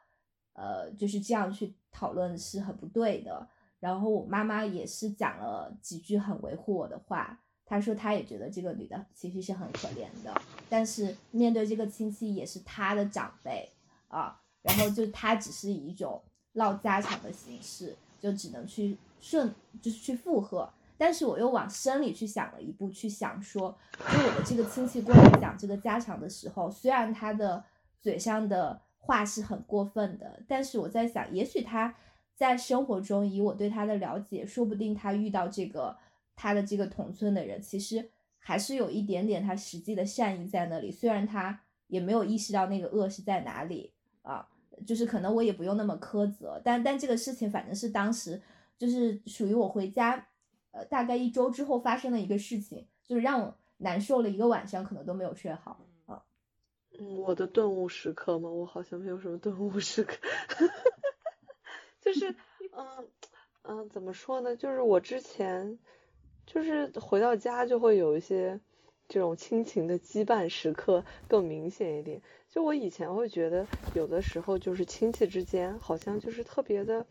呃，就是这样去讨论是很不对的。然后我妈妈也是讲了几句很维护我的话，她说她也觉得这个女的其实是很可怜的，但是面对这个亲戚也是她的长辈啊，然后就她只是以一种。唠家常的形式，就只能去顺，就是去附和。但是我又往深里去想了一步，去想说，就我的这个亲戚过来讲这个家常的时候，虽然他的嘴上的话是很过分的，但是我在想，也许他在生活中，以我对他的了解，说不定他遇到这个他的这个同村的人，其实还是有一点点他实际的善意在那里，虽然他也没有意识到那个恶是在哪里啊。就是可能我也不用那么苛责，但但这个事情反正是当时就是属于我回家，呃，大概一周之后发生的一个事情，就是让我难受了一个晚上，可能都没有睡好啊。嗯，我的顿悟时刻吗？我好像没有什么顿悟时刻，就是 嗯嗯，怎么说呢？就是我之前就是回到家就会有一些这种亲情的羁绊时刻更明显一点。就我以前会觉得，有的时候就是亲戚之间好像就是特别的，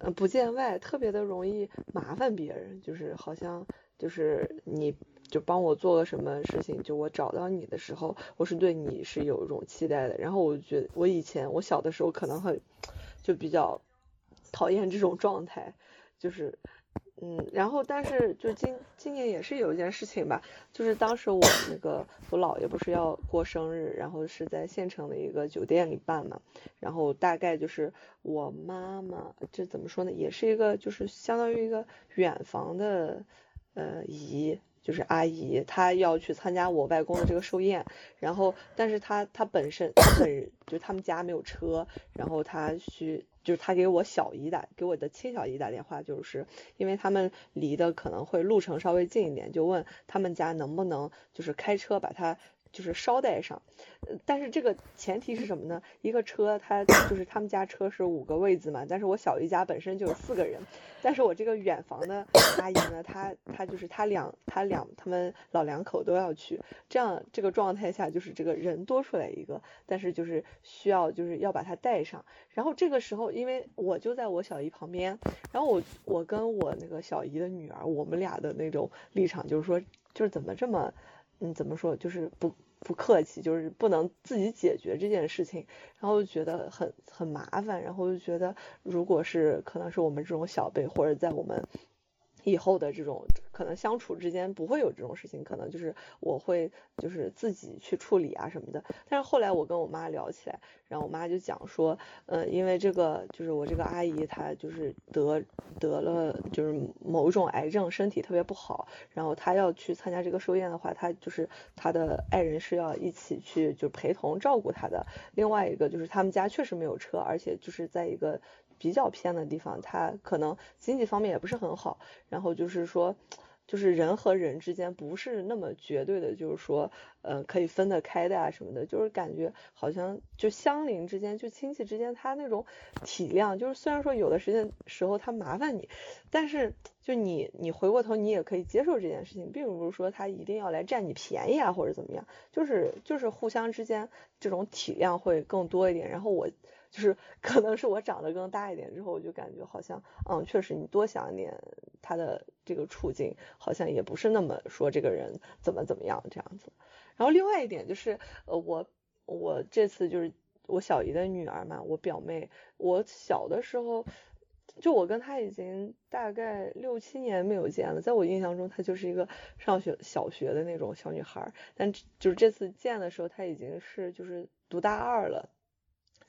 呃，不见外，特别的容易麻烦别人，就是好像就是你就帮我做个什么事情，就我找到你的时候，我是对你是有一种期待的。然后我觉得我以前我小的时候可能很就比较讨厌这种状态，就是。嗯，然后但是就今今年也是有一件事情吧，就是当时我那个我姥爷不是要过生日，然后是在县城的一个酒店里办嘛，然后大概就是我妈妈这怎么说呢，也是一个就是相当于一个远房的呃姨，就是阿姨，她要去参加我外公的这个寿宴，然后但是她她本身本就他们家没有车，然后她去。就是他给我小姨打，给我的亲小姨打电话，就是因为他们离的可能会路程稍微近一点，就问他们家能不能就是开车把他。就是捎带上，但是这个前提是什么呢？一个车，它就是他们家车是五个位子嘛，但是我小姨家本身就有四个人，但是我这个远房的阿姨呢，她她就是她两她两他们老两口都要去，这样这个状态下就是这个人多出来一个，但是就是需要就是要把她带上，然后这个时候因为我就在我小姨旁边，然后我我跟我那个小姨的女儿，我们俩的那种立场就是说，就是怎么这么。嗯，怎么说，就是不不客气，就是不能自己解决这件事情，然后觉得很很麻烦，然后就觉得，如果是可能是我们这种小辈，或者在我们。以后的这种可能相处之间不会有这种事情，可能就是我会就是自己去处理啊什么的。但是后来我跟我妈聊起来，然后我妈就讲说，呃，因为这个就是我这个阿姨她就是得得了就是某种癌症，身体特别不好，然后她要去参加这个寿宴的话，她就是她的爱人是要一起去就陪同照顾她的。另外一个就是他们家确实没有车，而且就是在一个。比较偏的地方，他可能经济方面也不是很好，然后就是说，就是人和人之间不是那么绝对的，就是说，呃，可以分得开的啊什么的，就是感觉好像就相邻之间，就亲戚之间，他那种体谅，就是虽然说有的时间时候他麻烦你，但是就你你回过头你也可以接受这件事情，并不是说他一定要来占你便宜啊或者怎么样，就是就是互相之间这种体谅会更多一点，然后我。就是 可能是我长得更大一点之后，我就感觉好像，嗯，确实你多想一点他的这个处境，好像也不是那么说这个人怎么怎么样这样子。然后另外一点就是，呃，我我这次就是我小姨的女儿嘛，我表妹，我小的时候就我跟她已经大概六七年没有见了，在我印象中她就是一个上学小学的那种小女孩，但就是这次见的时候，她已经是就是读大二了。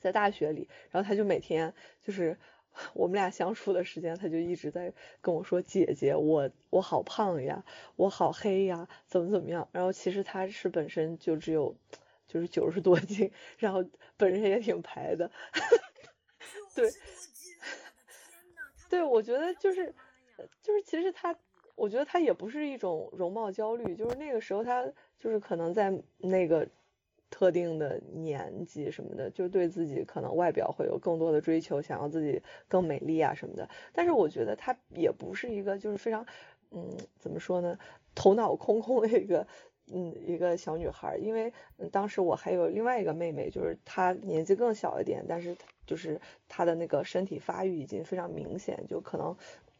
在大学里，然后他就每天就是 我们俩相处的时间，他就一直在跟我说：“姐姐，我我好胖呀，我好黑呀，怎么怎么样。”然后其实他是本身就只有就是九十多斤，然后本身也挺白的。对，对，我觉得就是就是其实他，我觉得他也不是一种容貌焦虑，就是那个时候他就是可能在那个。特定的年纪什么的，就对自己可能外表会有更多的追求，想要自己更美丽啊什么的。但是我觉得她也不是一个就是非常，嗯，怎么说呢，头脑空空的一个，嗯，一个小女孩。因为当时我还有另外一个妹妹，就是她年纪更小一点，但是就是她的那个身体发育已经非常明显，就可能，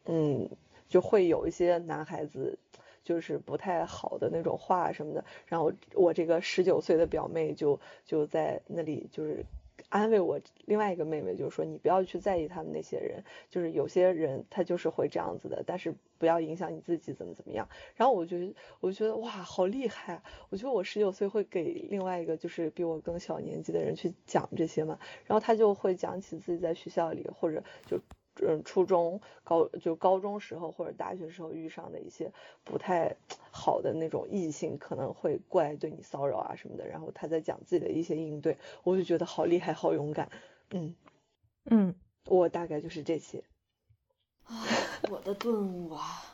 嗯，就会有一些男孩子。就是不太好的那种话什么的，然后我这个十九岁的表妹就就在那里就是安慰我另外一个妹妹，就是说你不要去在意他们那些人，就是有些人他就是会这样子的，但是不要影响你自己怎么怎么样。然后我觉得我觉得哇好厉害，我觉得我十九岁会给另外一个就是比我更小年纪的人去讲这些嘛，然后他就会讲起自己在学校里或者就。嗯，初中、高就高中时候或者大学时候遇上的一些不太好的那种异性，可能会过来对你骚扰啊什么的。然后他在讲自己的一些应对，我就觉得好厉害，好勇敢。嗯嗯，我大概就是这些。啊，我的顿悟啊！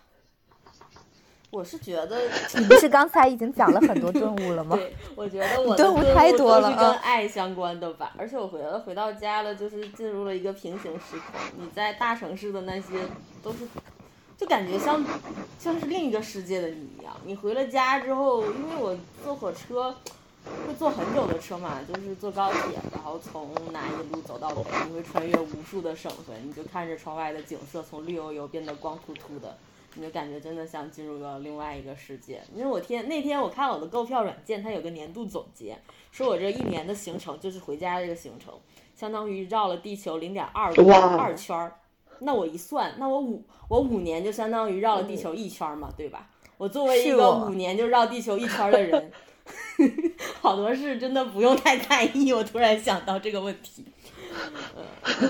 我是觉得，你不是刚才已经讲了很多顿悟了吗？对，我觉得我的顿悟太多了，是跟爱相关的吧。而且我回了回到家了，就是进入了一个平行时空。你在大城市的那些都是就感觉像像是另一个世界的你一样。你回了家之后，因为我坐火车会坐很久的车嘛，就是坐高铁，然后从南一路走到北，你会穿越无数的省份，你就看着窗外的景色从绿油油变得光秃秃的，你就感觉真的像进入了另外一个世界。因为我天那天我看我的购票软件，它有个年度总结，说我这一年的行程就是回家这个行程，相当于绕了地球零点二二圈儿。那我一算，那我五我五年就相当于绕了地球一圈嘛，对吧？我作为一个五年就绕地球一圈的人，好多事真的不用太在意。我突然想到这个问题。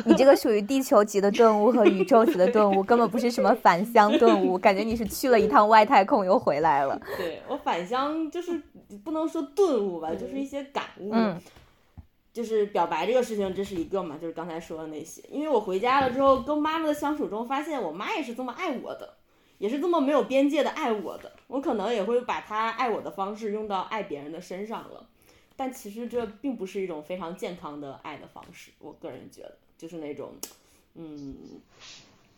你这个属于地球级的顿悟和宇宙级的顿悟，根本不是什么返乡顿悟，感觉你是去了一趟外太空又回来了。对我返乡就是不能说顿悟吧，就是一些感悟。嗯。就是表白这个事情，这是一个嘛，就是刚才说的那些。因为我回家了之后，跟妈妈的相处中，发现我妈也是这么爱我的，也是这么没有边界的爱我的。我可能也会把她爱我的方式用到爱别人的身上了，但其实这并不是一种非常健康的爱的方式。我个人觉得，就是那种，嗯。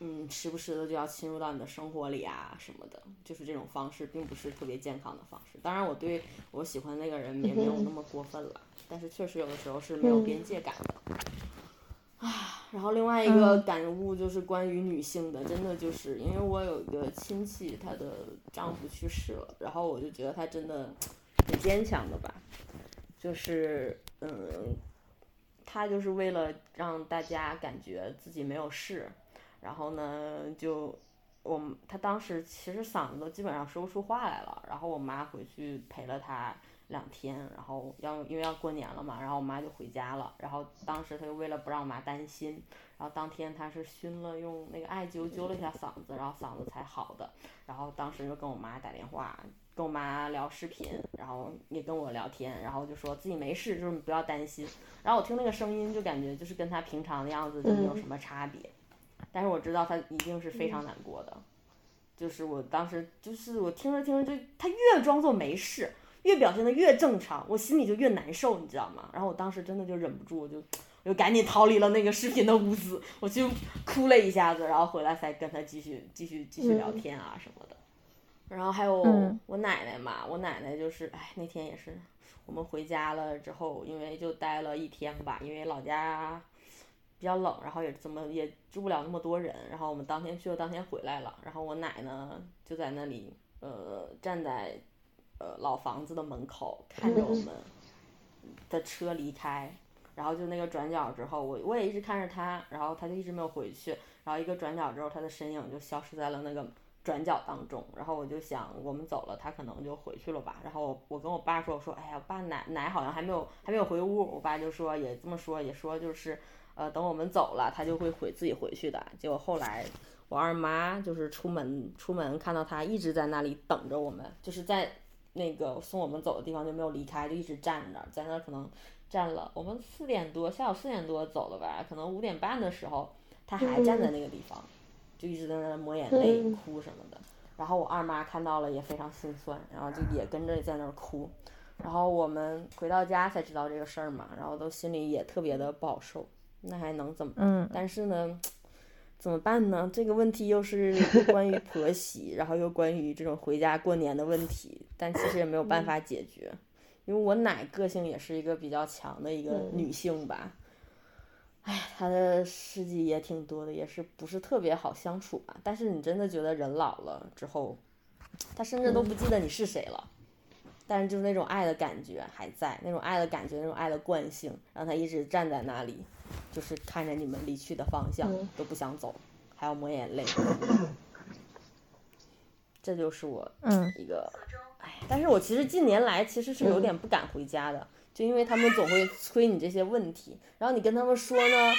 嗯，时不时的就要侵入到你的生活里啊什么的，就是这种方式并不是特别健康的方式。当然，我对我喜欢那个人也没有那么过分了，但是确实有的时候是没有边界感的。啊，然后另外一个感悟就是关于女性的，真的就是因为我有一个亲戚，她的丈夫去世了，然后我就觉得她真的挺坚强的吧，就是嗯，她就是为了让大家感觉自己没有事。然后呢，就我他当时其实嗓子都基本上说不出话来了。然后我妈回去陪了他两天，然后要因为要过年了嘛，然后我妈就回家了。然后当时他就为了不让我妈担心，然后当天他是熏了用那个艾灸灸了一下嗓子，然后嗓子才好的。然后当时就跟我妈打电话，跟我妈聊视频，然后也跟我聊天，然后就说自己没事，就是不要担心。然后我听那个声音就感觉就是跟他平常的样子就没有什么差别。但是我知道他一定是非常难过的，就是我当时就是我听着听着就他越装作没事，越表现的越正常，我心里就越难受，你知道吗？然后我当时真的就忍不住，我就我就赶紧逃离了那个视频的屋子，我就哭了一下子，然后回来才跟他继续继续继续聊天啊什么的。然后还有我奶奶嘛，我奶奶就是哎那天也是我们回家了之后，因为就待了一天吧，因为老家。比较冷，然后也怎么也住不了那么多人，然后我们当天去了，当天回来了。然后我奶呢就在那里，呃，站在呃老房子的门口看着我们的车离开，然后就那个转角之后，我我也一直看着他，然后他就一直没有回去，然后一个转角之后，他的身影就消失在了那个转角当中。然后我就想，我们走了，他可能就回去了吧。然后我跟我爸说，我说，哎呀，爸奶奶好像还没有还没有回屋。我爸就说也这么说，也说就是。呃，等我们走了，他就会回自己回去的。结果后来，我二妈就是出门出门看到他一直在那里等着我们，就是在那个送我们走的地方就没有离开，就一直站着，在那可能站了。我们四点多下午四点多走了吧，可能五点半的时候他还站在那个地方，就一直在那抹眼泪哭什么的。然后我二妈看到了也非常心酸，然后就也跟着在那儿哭。然后我们回到家才知道这个事儿嘛，然后都心里也特别的不好受。那还能怎么？嗯，但是呢，怎么办呢？这个问题又是关于婆媳，然后又关于这种回家过年的问题，但其实也没有办法解决，因为我奶个性也是一个比较强的一个女性吧。哎，他的事迹也挺多的，也是不是特别好相处吧？但是你真的觉得人老了之后，他甚至都不记得你是谁了。但是就是那种爱的感觉还在，那种爱的感觉，那种爱的惯性，让他一直站在那里。就是看着你们离去的方向都不想走，还要抹眼泪，这就是我一个哎。但是我其实近年来其实是有点不敢回家的，就因为他们总会催你这些问题，然后你跟他们说呢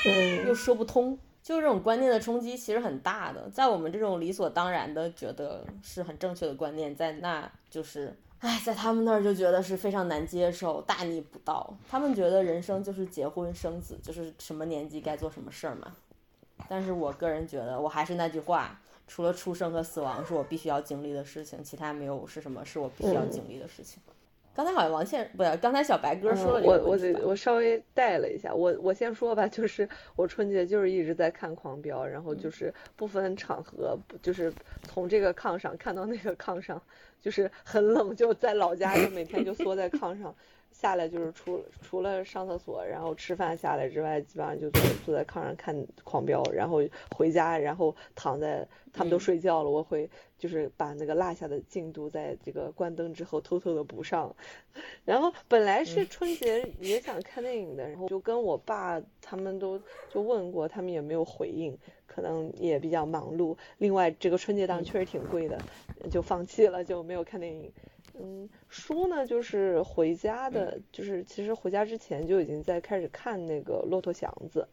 又说不通，就是这种观念的冲击其实很大的。在我们这种理所当然的觉得是很正确的观念，在那就是。哎，在他们那儿就觉得是非常难接受，大逆不道。他们觉得人生就是结婚生子，就是什么年纪该做什么事儿嘛。但是我个人觉得，我还是那句话，除了出生和死亡是我必须要经历的事情，其他没有是什么是我必须要经历的事情。刚才好像王倩不是，刚才小白哥说了、嗯、我我得我稍微带了一下，我我先说吧，就是我春节就是一直在看《狂飙》，然后就是不分场合，就是从这个炕上看到那个炕上，就是很冷，就在老家就每天就缩在炕上。下来就是除除了上厕所，然后吃饭下来之外，基本上就坐坐在炕上看《狂飙》，然后回家，然后躺在他们都睡觉了，我会就是把那个落下的进度在这个关灯之后偷偷的补上。然后本来是春节也想看电影的，然后就跟我爸他们都就问过，他们也没有回应，可能也比较忙碌。另外这个春节档确实挺贵的，就放弃了，就没有看电影。嗯，书呢就是回家的，就是其实回家之前就已经在开始看那个《骆驼祥子》，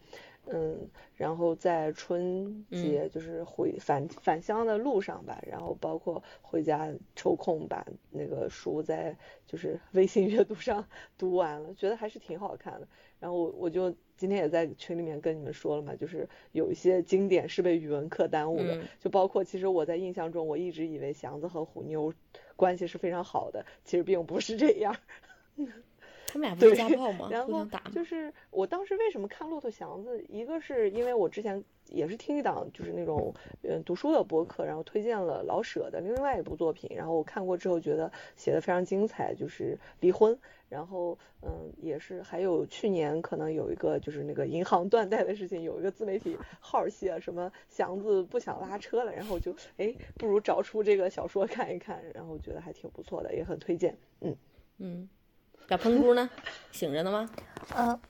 嗯，然后在春节就是回返返乡的路上吧，然后包括回家抽空把那个书在就是 微信阅读上读完了，觉得还是挺好看的。然后我我就今天也在群里面跟你们说了嘛，就是有一些经典是被语文课耽误的，就包括其实我在印象中我一直以为祥子和虎妞关系是非常好的，其实并不是这样。他们俩不是家暴吗？然后就是我当时为什么看《骆驼祥子》，一个是因为我之前也是听一档就是那种嗯读书的播客，然后推荐了老舍的另外一部作品，然后我看过之后觉得写的非常精彩，就是离婚。然后嗯也是还有去年可能有一个就是那个银行断贷的事情，有一个自媒体号写什么祥子不想拉车了，然后就哎不如找出这个小说看一看，然后觉得还挺不错的，也很推荐。嗯嗯。小喷菇呢？醒着呢吗？呃，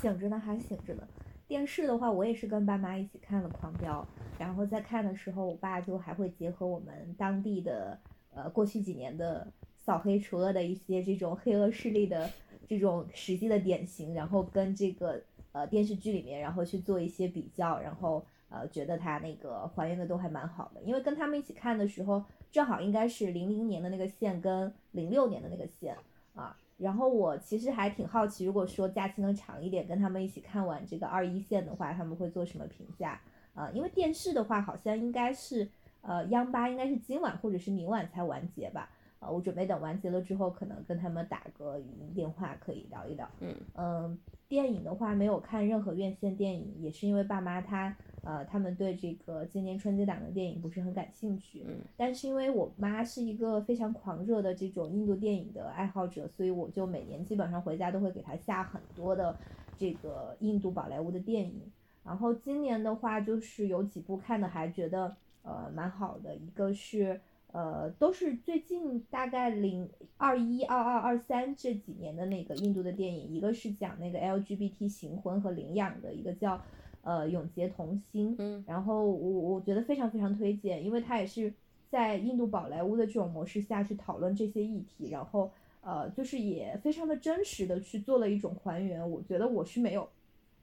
醒着呢，还醒着呢。电视的话，我也是跟爸妈一起看了《狂飙》，然后在看的时候，我爸就还会结合我们当地的呃过去几年的扫黑除恶的一些这种黑恶势力的这种实际的典型，然后跟这个呃电视剧里面，然后去做一些比较，然后呃觉得他那个还原的都还蛮好的。因为跟他们一起看的时候，正好应该是零零年的那个线跟零六年的那个线啊。然后我其实还挺好奇，如果说假期能长一点，跟他们一起看完这个二一线的话，他们会做什么评价啊？因为电视的话，好像应该是呃央八应该是今晚或者是明晚才完结吧？呃，我准备等完结了之后，可能跟他们打个语音电话，可以聊一聊。嗯嗯，电影的话没有看任何院线电影，也是因为爸妈他呃他们对这个今年春节档的电影不是很感兴趣。嗯，但是因为我妈是一个非常狂热的这种印度电影的爱好者，所以我就每年基本上回家都会给她下很多的这个印度宝莱坞的电影。然后今年的话，就是有几部看的还觉得呃蛮好的，一个是。呃，都是最近大概零二一、二二、二三这几年的那个印度的电影，一个是讲那个 LGBT 行婚和领养的，一个叫呃永结同心，嗯，然后我我觉得非常非常推荐，因为它也是在印度宝莱坞的这种模式下去讨论这些议题，然后呃就是也非常的真实的去做了一种还原，我觉得我是没有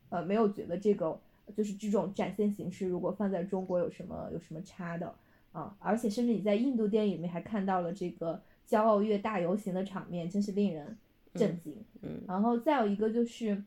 呃没有觉得这个就是这种展现形式如果放在中国有什么有什么差的。啊，而且甚至你在印度电影里面还看到了这个骄傲月大游行的场面，真是令人震惊。嗯，然后再有一个就是，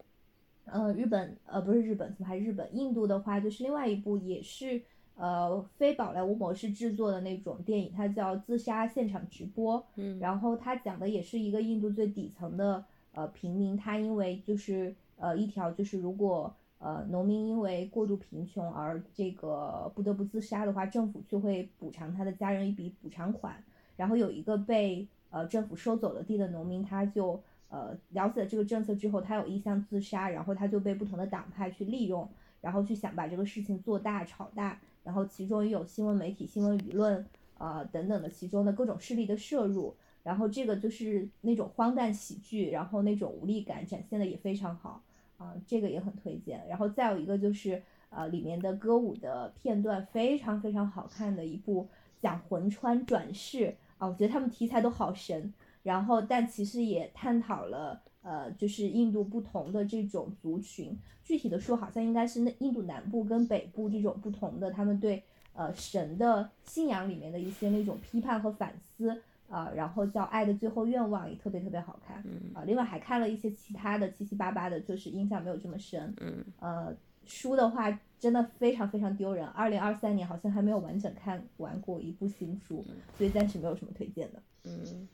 呃，日本，呃，不是日本，怎么还日本？印度的话就是另外一部也是呃非宝莱坞模式制作的那种电影，它叫《自杀现场直播》。嗯，然后它讲的也是一个印度最底层的呃平民，他因为就是呃一条就是如果。呃，农民因为过度贫穷而这个不得不自杀的话，政府就会补偿他的家人一笔补偿款。然后有一个被呃政府收走了地的农民，他就呃了解了这个政策之后，他有意向自杀，然后他就被不同的党派去利用，然后去想把这个事情做大炒大，然后其中也有新闻媒体、新闻舆论啊等等的其中的各种势力的摄入，然后这个就是那种荒诞喜剧，然后那种无力感展现的也非常好。啊，这个也很推荐。然后再有一个就是，呃，里面的歌舞的片段非常非常好看的一部讲魂穿转世啊，我觉得他们题材都好神。然后，但其实也探讨了，呃，就是印度不同的这种族群，具体的说，好像应该是那印度南部跟北部这种不同的，他们对呃神的信仰里面的一些那种批判和反思。啊，然后叫《爱的最后愿望》也特别特别好看，啊，另外还看了一些其他的七七八八的，就是印象没有这么深，嗯，呃，书的话真的非常非常丢人，二零二三年好像还没有完整看完过一部新书，所以暂时没有什么推荐的，嗯，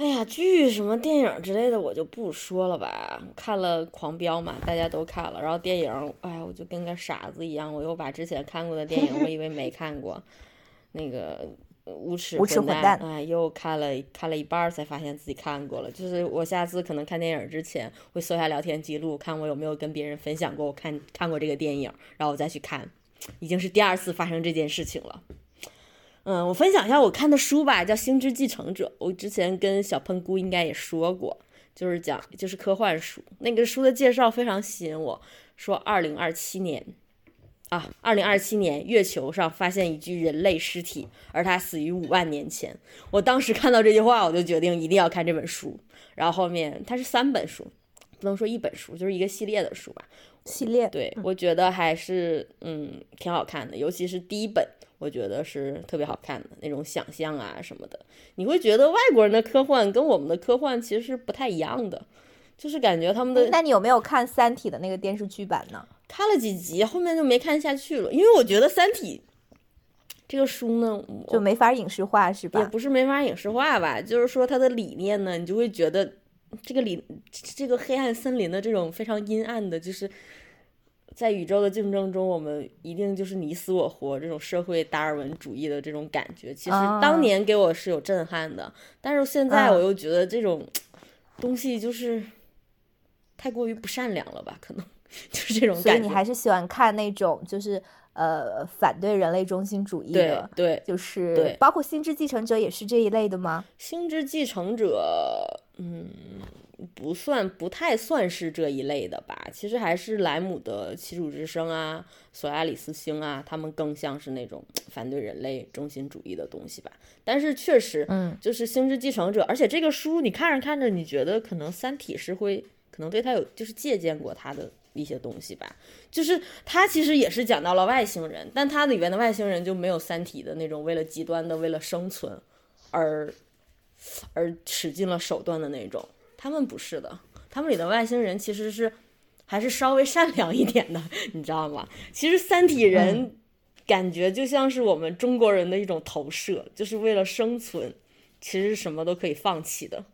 哎呀，剧什么电影之类的我就不说了吧。看了《狂飙》嘛，大家都看了。然后电影，哎呀，我就跟个傻子一样，我又把之前看过的电影，我以为没看过，那个《无耻无耻混蛋蛋》，哎，又看了看了一半才发现自己看过了。就是我下次可能看电影之前会搜下聊天记录，看我有没有跟别人分享过我看看过这个电影，然后我再去看。已经是第二次发生这件事情了。嗯，我分享一下我看的书吧，叫《星之继承者》。我之前跟小喷菇应该也说过，就是讲就是科幻书。那个书的介绍非常吸引我，说二零二七年啊，二零二七年月球上发现一具人类尸体，而他死于五万年前。我当时看到这句话，我就决定一定要看这本书。然后后面它是三本书，不能说一本书，就是一个系列的书吧。系列对，我觉得还是嗯挺好看的，尤其是第一本，我觉得是特别好看的那种想象啊什么的。你会觉得外国人的科幻跟我们的科幻其实是不太一样的，就是感觉他们的。那你有没有看《三体》的那个电视剧版呢？看了几集，后面就没看下去了，因为我觉得《三体》这个书呢，就没法影视化，是吧？也不是没法影视化吧，就是说它的理念呢，你就会觉得。这个里，这个黑暗森林的这种非常阴暗的，就是在宇宙的竞争中，我们一定就是你死我活这种社会达尔文主义的这种感觉，其实当年给我是有震撼的。但是现在我又觉得这种东西就是太过于不善良了吧？可能 就是这种感觉。所以你还是喜欢看那种就是呃反对人类中心主义的，对，就是对，包括《星之继承者》也是这一类的吗？《星之继承者》。嗯，不算，不太算是这一类的吧。其实还是莱姆的《七主之声》啊，《索亚里斯星》啊，他们更像是那种反对人类中心主义的东西吧。但是确实，嗯，就是《星之继承者》，而且这个书你看着看着，你觉得可能《三体》是会可能对他有就是借鉴过他的一些东西吧。就是他其实也是讲到了外星人，但他里边的外星人就没有《三体》的那种为了极端的为了生存而。而使尽了手段的那种，他们不是的，他们里的外星人其实是还是稍微善良一点的，你知道吗？其实三体人感觉就像是我们中国人的一种投射，就是为了生存，其实什么都可以放弃的。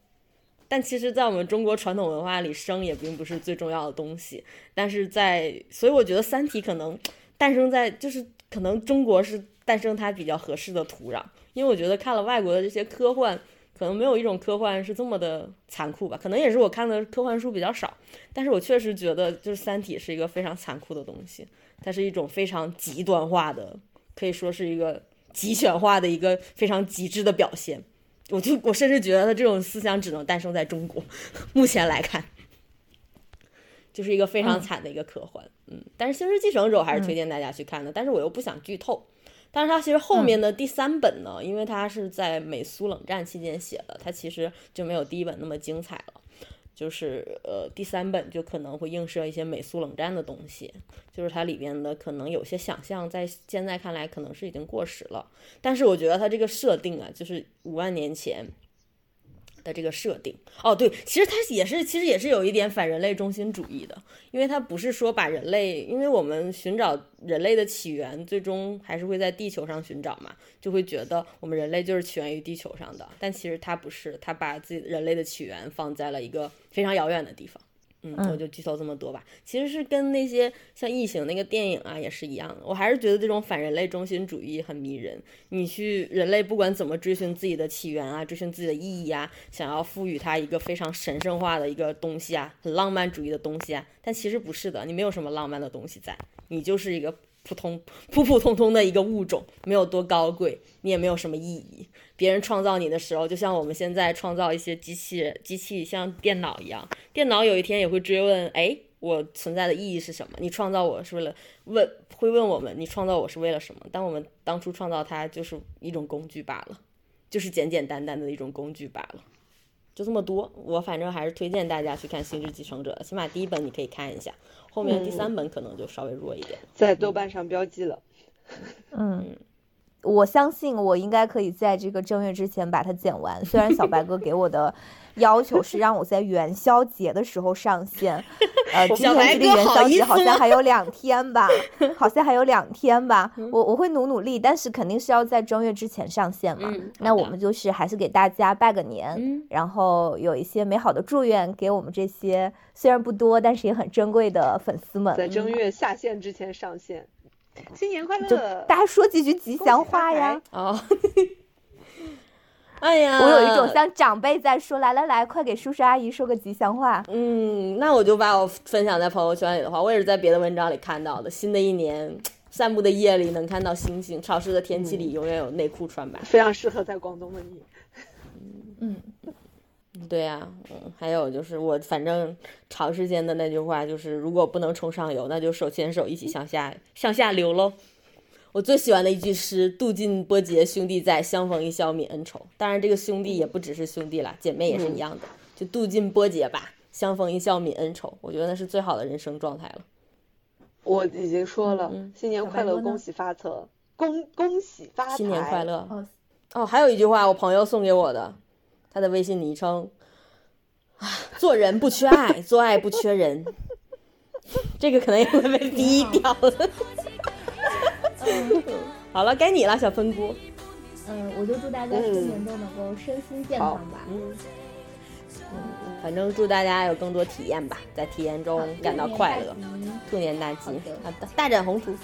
但其实，在我们中国传统文化里，生也并不是最重要的东西。但是在，所以我觉得三体可能诞生在，就是可能中国是诞生它比较合适的土壤，因为我觉得看了外国的这些科幻。可能没有一种科幻是这么的残酷吧，可能也是我看的科幻书比较少，但是我确实觉得就是《三体》是一个非常残酷的东西，它是一种非常极端化的，可以说是一个极权化的一个非常极致的表现。我就我甚至觉得它这种思想只能诞生在中国，目前来看，就是一个非常惨的一个科幻。嗯，但是《星之继承者》我还是推荐大家去看的，但是我又不想剧透。但是它其实后面的第三本呢，嗯、因为它是在美苏冷战期间写的，它其实就没有第一本那么精彩了。就是呃，第三本就可能会映射一些美苏冷战的东西，就是它里边的可能有些想象，在现在看来可能是已经过时了。但是我觉得它这个设定啊，就是五万年前的这个设定哦，对，其实它也是，其实也是有一点反人类中心主义的，因为它不是说把人类，因为我们寻找人类的起源，最终还是会在地球上寻找嘛，就会觉得我们人类就是起源于地球上的，但其实它不是，它把自己人类的起源放在了一个非常遥远的地方。嗯，我就剧透这么多吧。其实是跟那些像异形那个电影啊也是一样的。我还是觉得这种反人类中心主义很迷人。你去人类不管怎么追寻自己的起源啊，追寻自己的意义啊，想要赋予它一个非常神圣化的一个东西啊，很浪漫主义的东西啊，但其实不是的，你没有什么浪漫的东西在，你就是一个普通普普通通的一个物种，没有多高贵，你也没有什么意义。别人创造你的时候，就像我们现在创造一些机器人、机器，像电脑一样，电脑有一天也会追问：哎，我存在的意义是什么？你创造我是为了问，会问我们，你创造我是为了什么？但我们当初创造它就是一种工具罢了，就是简简单单的一种工具罢了。就这么多，我反正还是推荐大家去看《星之继承者》，起码第一本你可以看一下，后面第三本可能就稍微弱一点。在豆瓣上标记了。嗯。我相信我应该可以在这个正月之前把它剪完。虽然小白哥给我的要求是让我在元宵节的时候上线，呃，今天距离元宵节好像还有两天吧，好像还有两天吧。嗯我我会努努力，但是肯定是要在正月之前上线嘛。嗯那我们就是还是给大家拜个年，嗯然后有一些美好的祝愿给我们这些虽然不多，但是也很珍贵的粉丝们。在正月下线之前上线，新年快就乐！大家说几句吉祥话呀财！哦，哎呀，我有一种像长辈在说，来来来，快给叔叔阿姨说个吉祥话。嗯，那我就把我分享在朋友圈里的话，我也是在别的文章里看到的。新的一年，散步的夜里能看到星星，潮湿的天气里永远有内裤穿吧。非常适合在广东的你。嗯，对呀、嗯，还有就是我反正长时间的那句话就是，如果不能冲上游，那就手牵手一起向下向下流喽。我最喜欢的一句诗：“渡尽波折兄弟在，相逢一笑泯恩仇。”当然，这个兄弟也不只是兄弟啦，姐妹也是一样的。就渡尽波折吧，相逢一笑泯恩仇。我觉得那是最好的人生状态了。我已经说了，嗯新年快乐，恭喜发财，恭恭喜发财，新年快！乐！哦，哦，还有一句话，我朋友送给我的，他的微信昵称：啊，做人不缺爱，做爱不缺人。这个可能也会被低调的。好了，该你了，小分姑。嗯，我就祝大家新年都能够身心健康吧。嗯，反正祝大家有更多体验吧，在体验中感到快乐，兔年大吉，好的，大展宏图。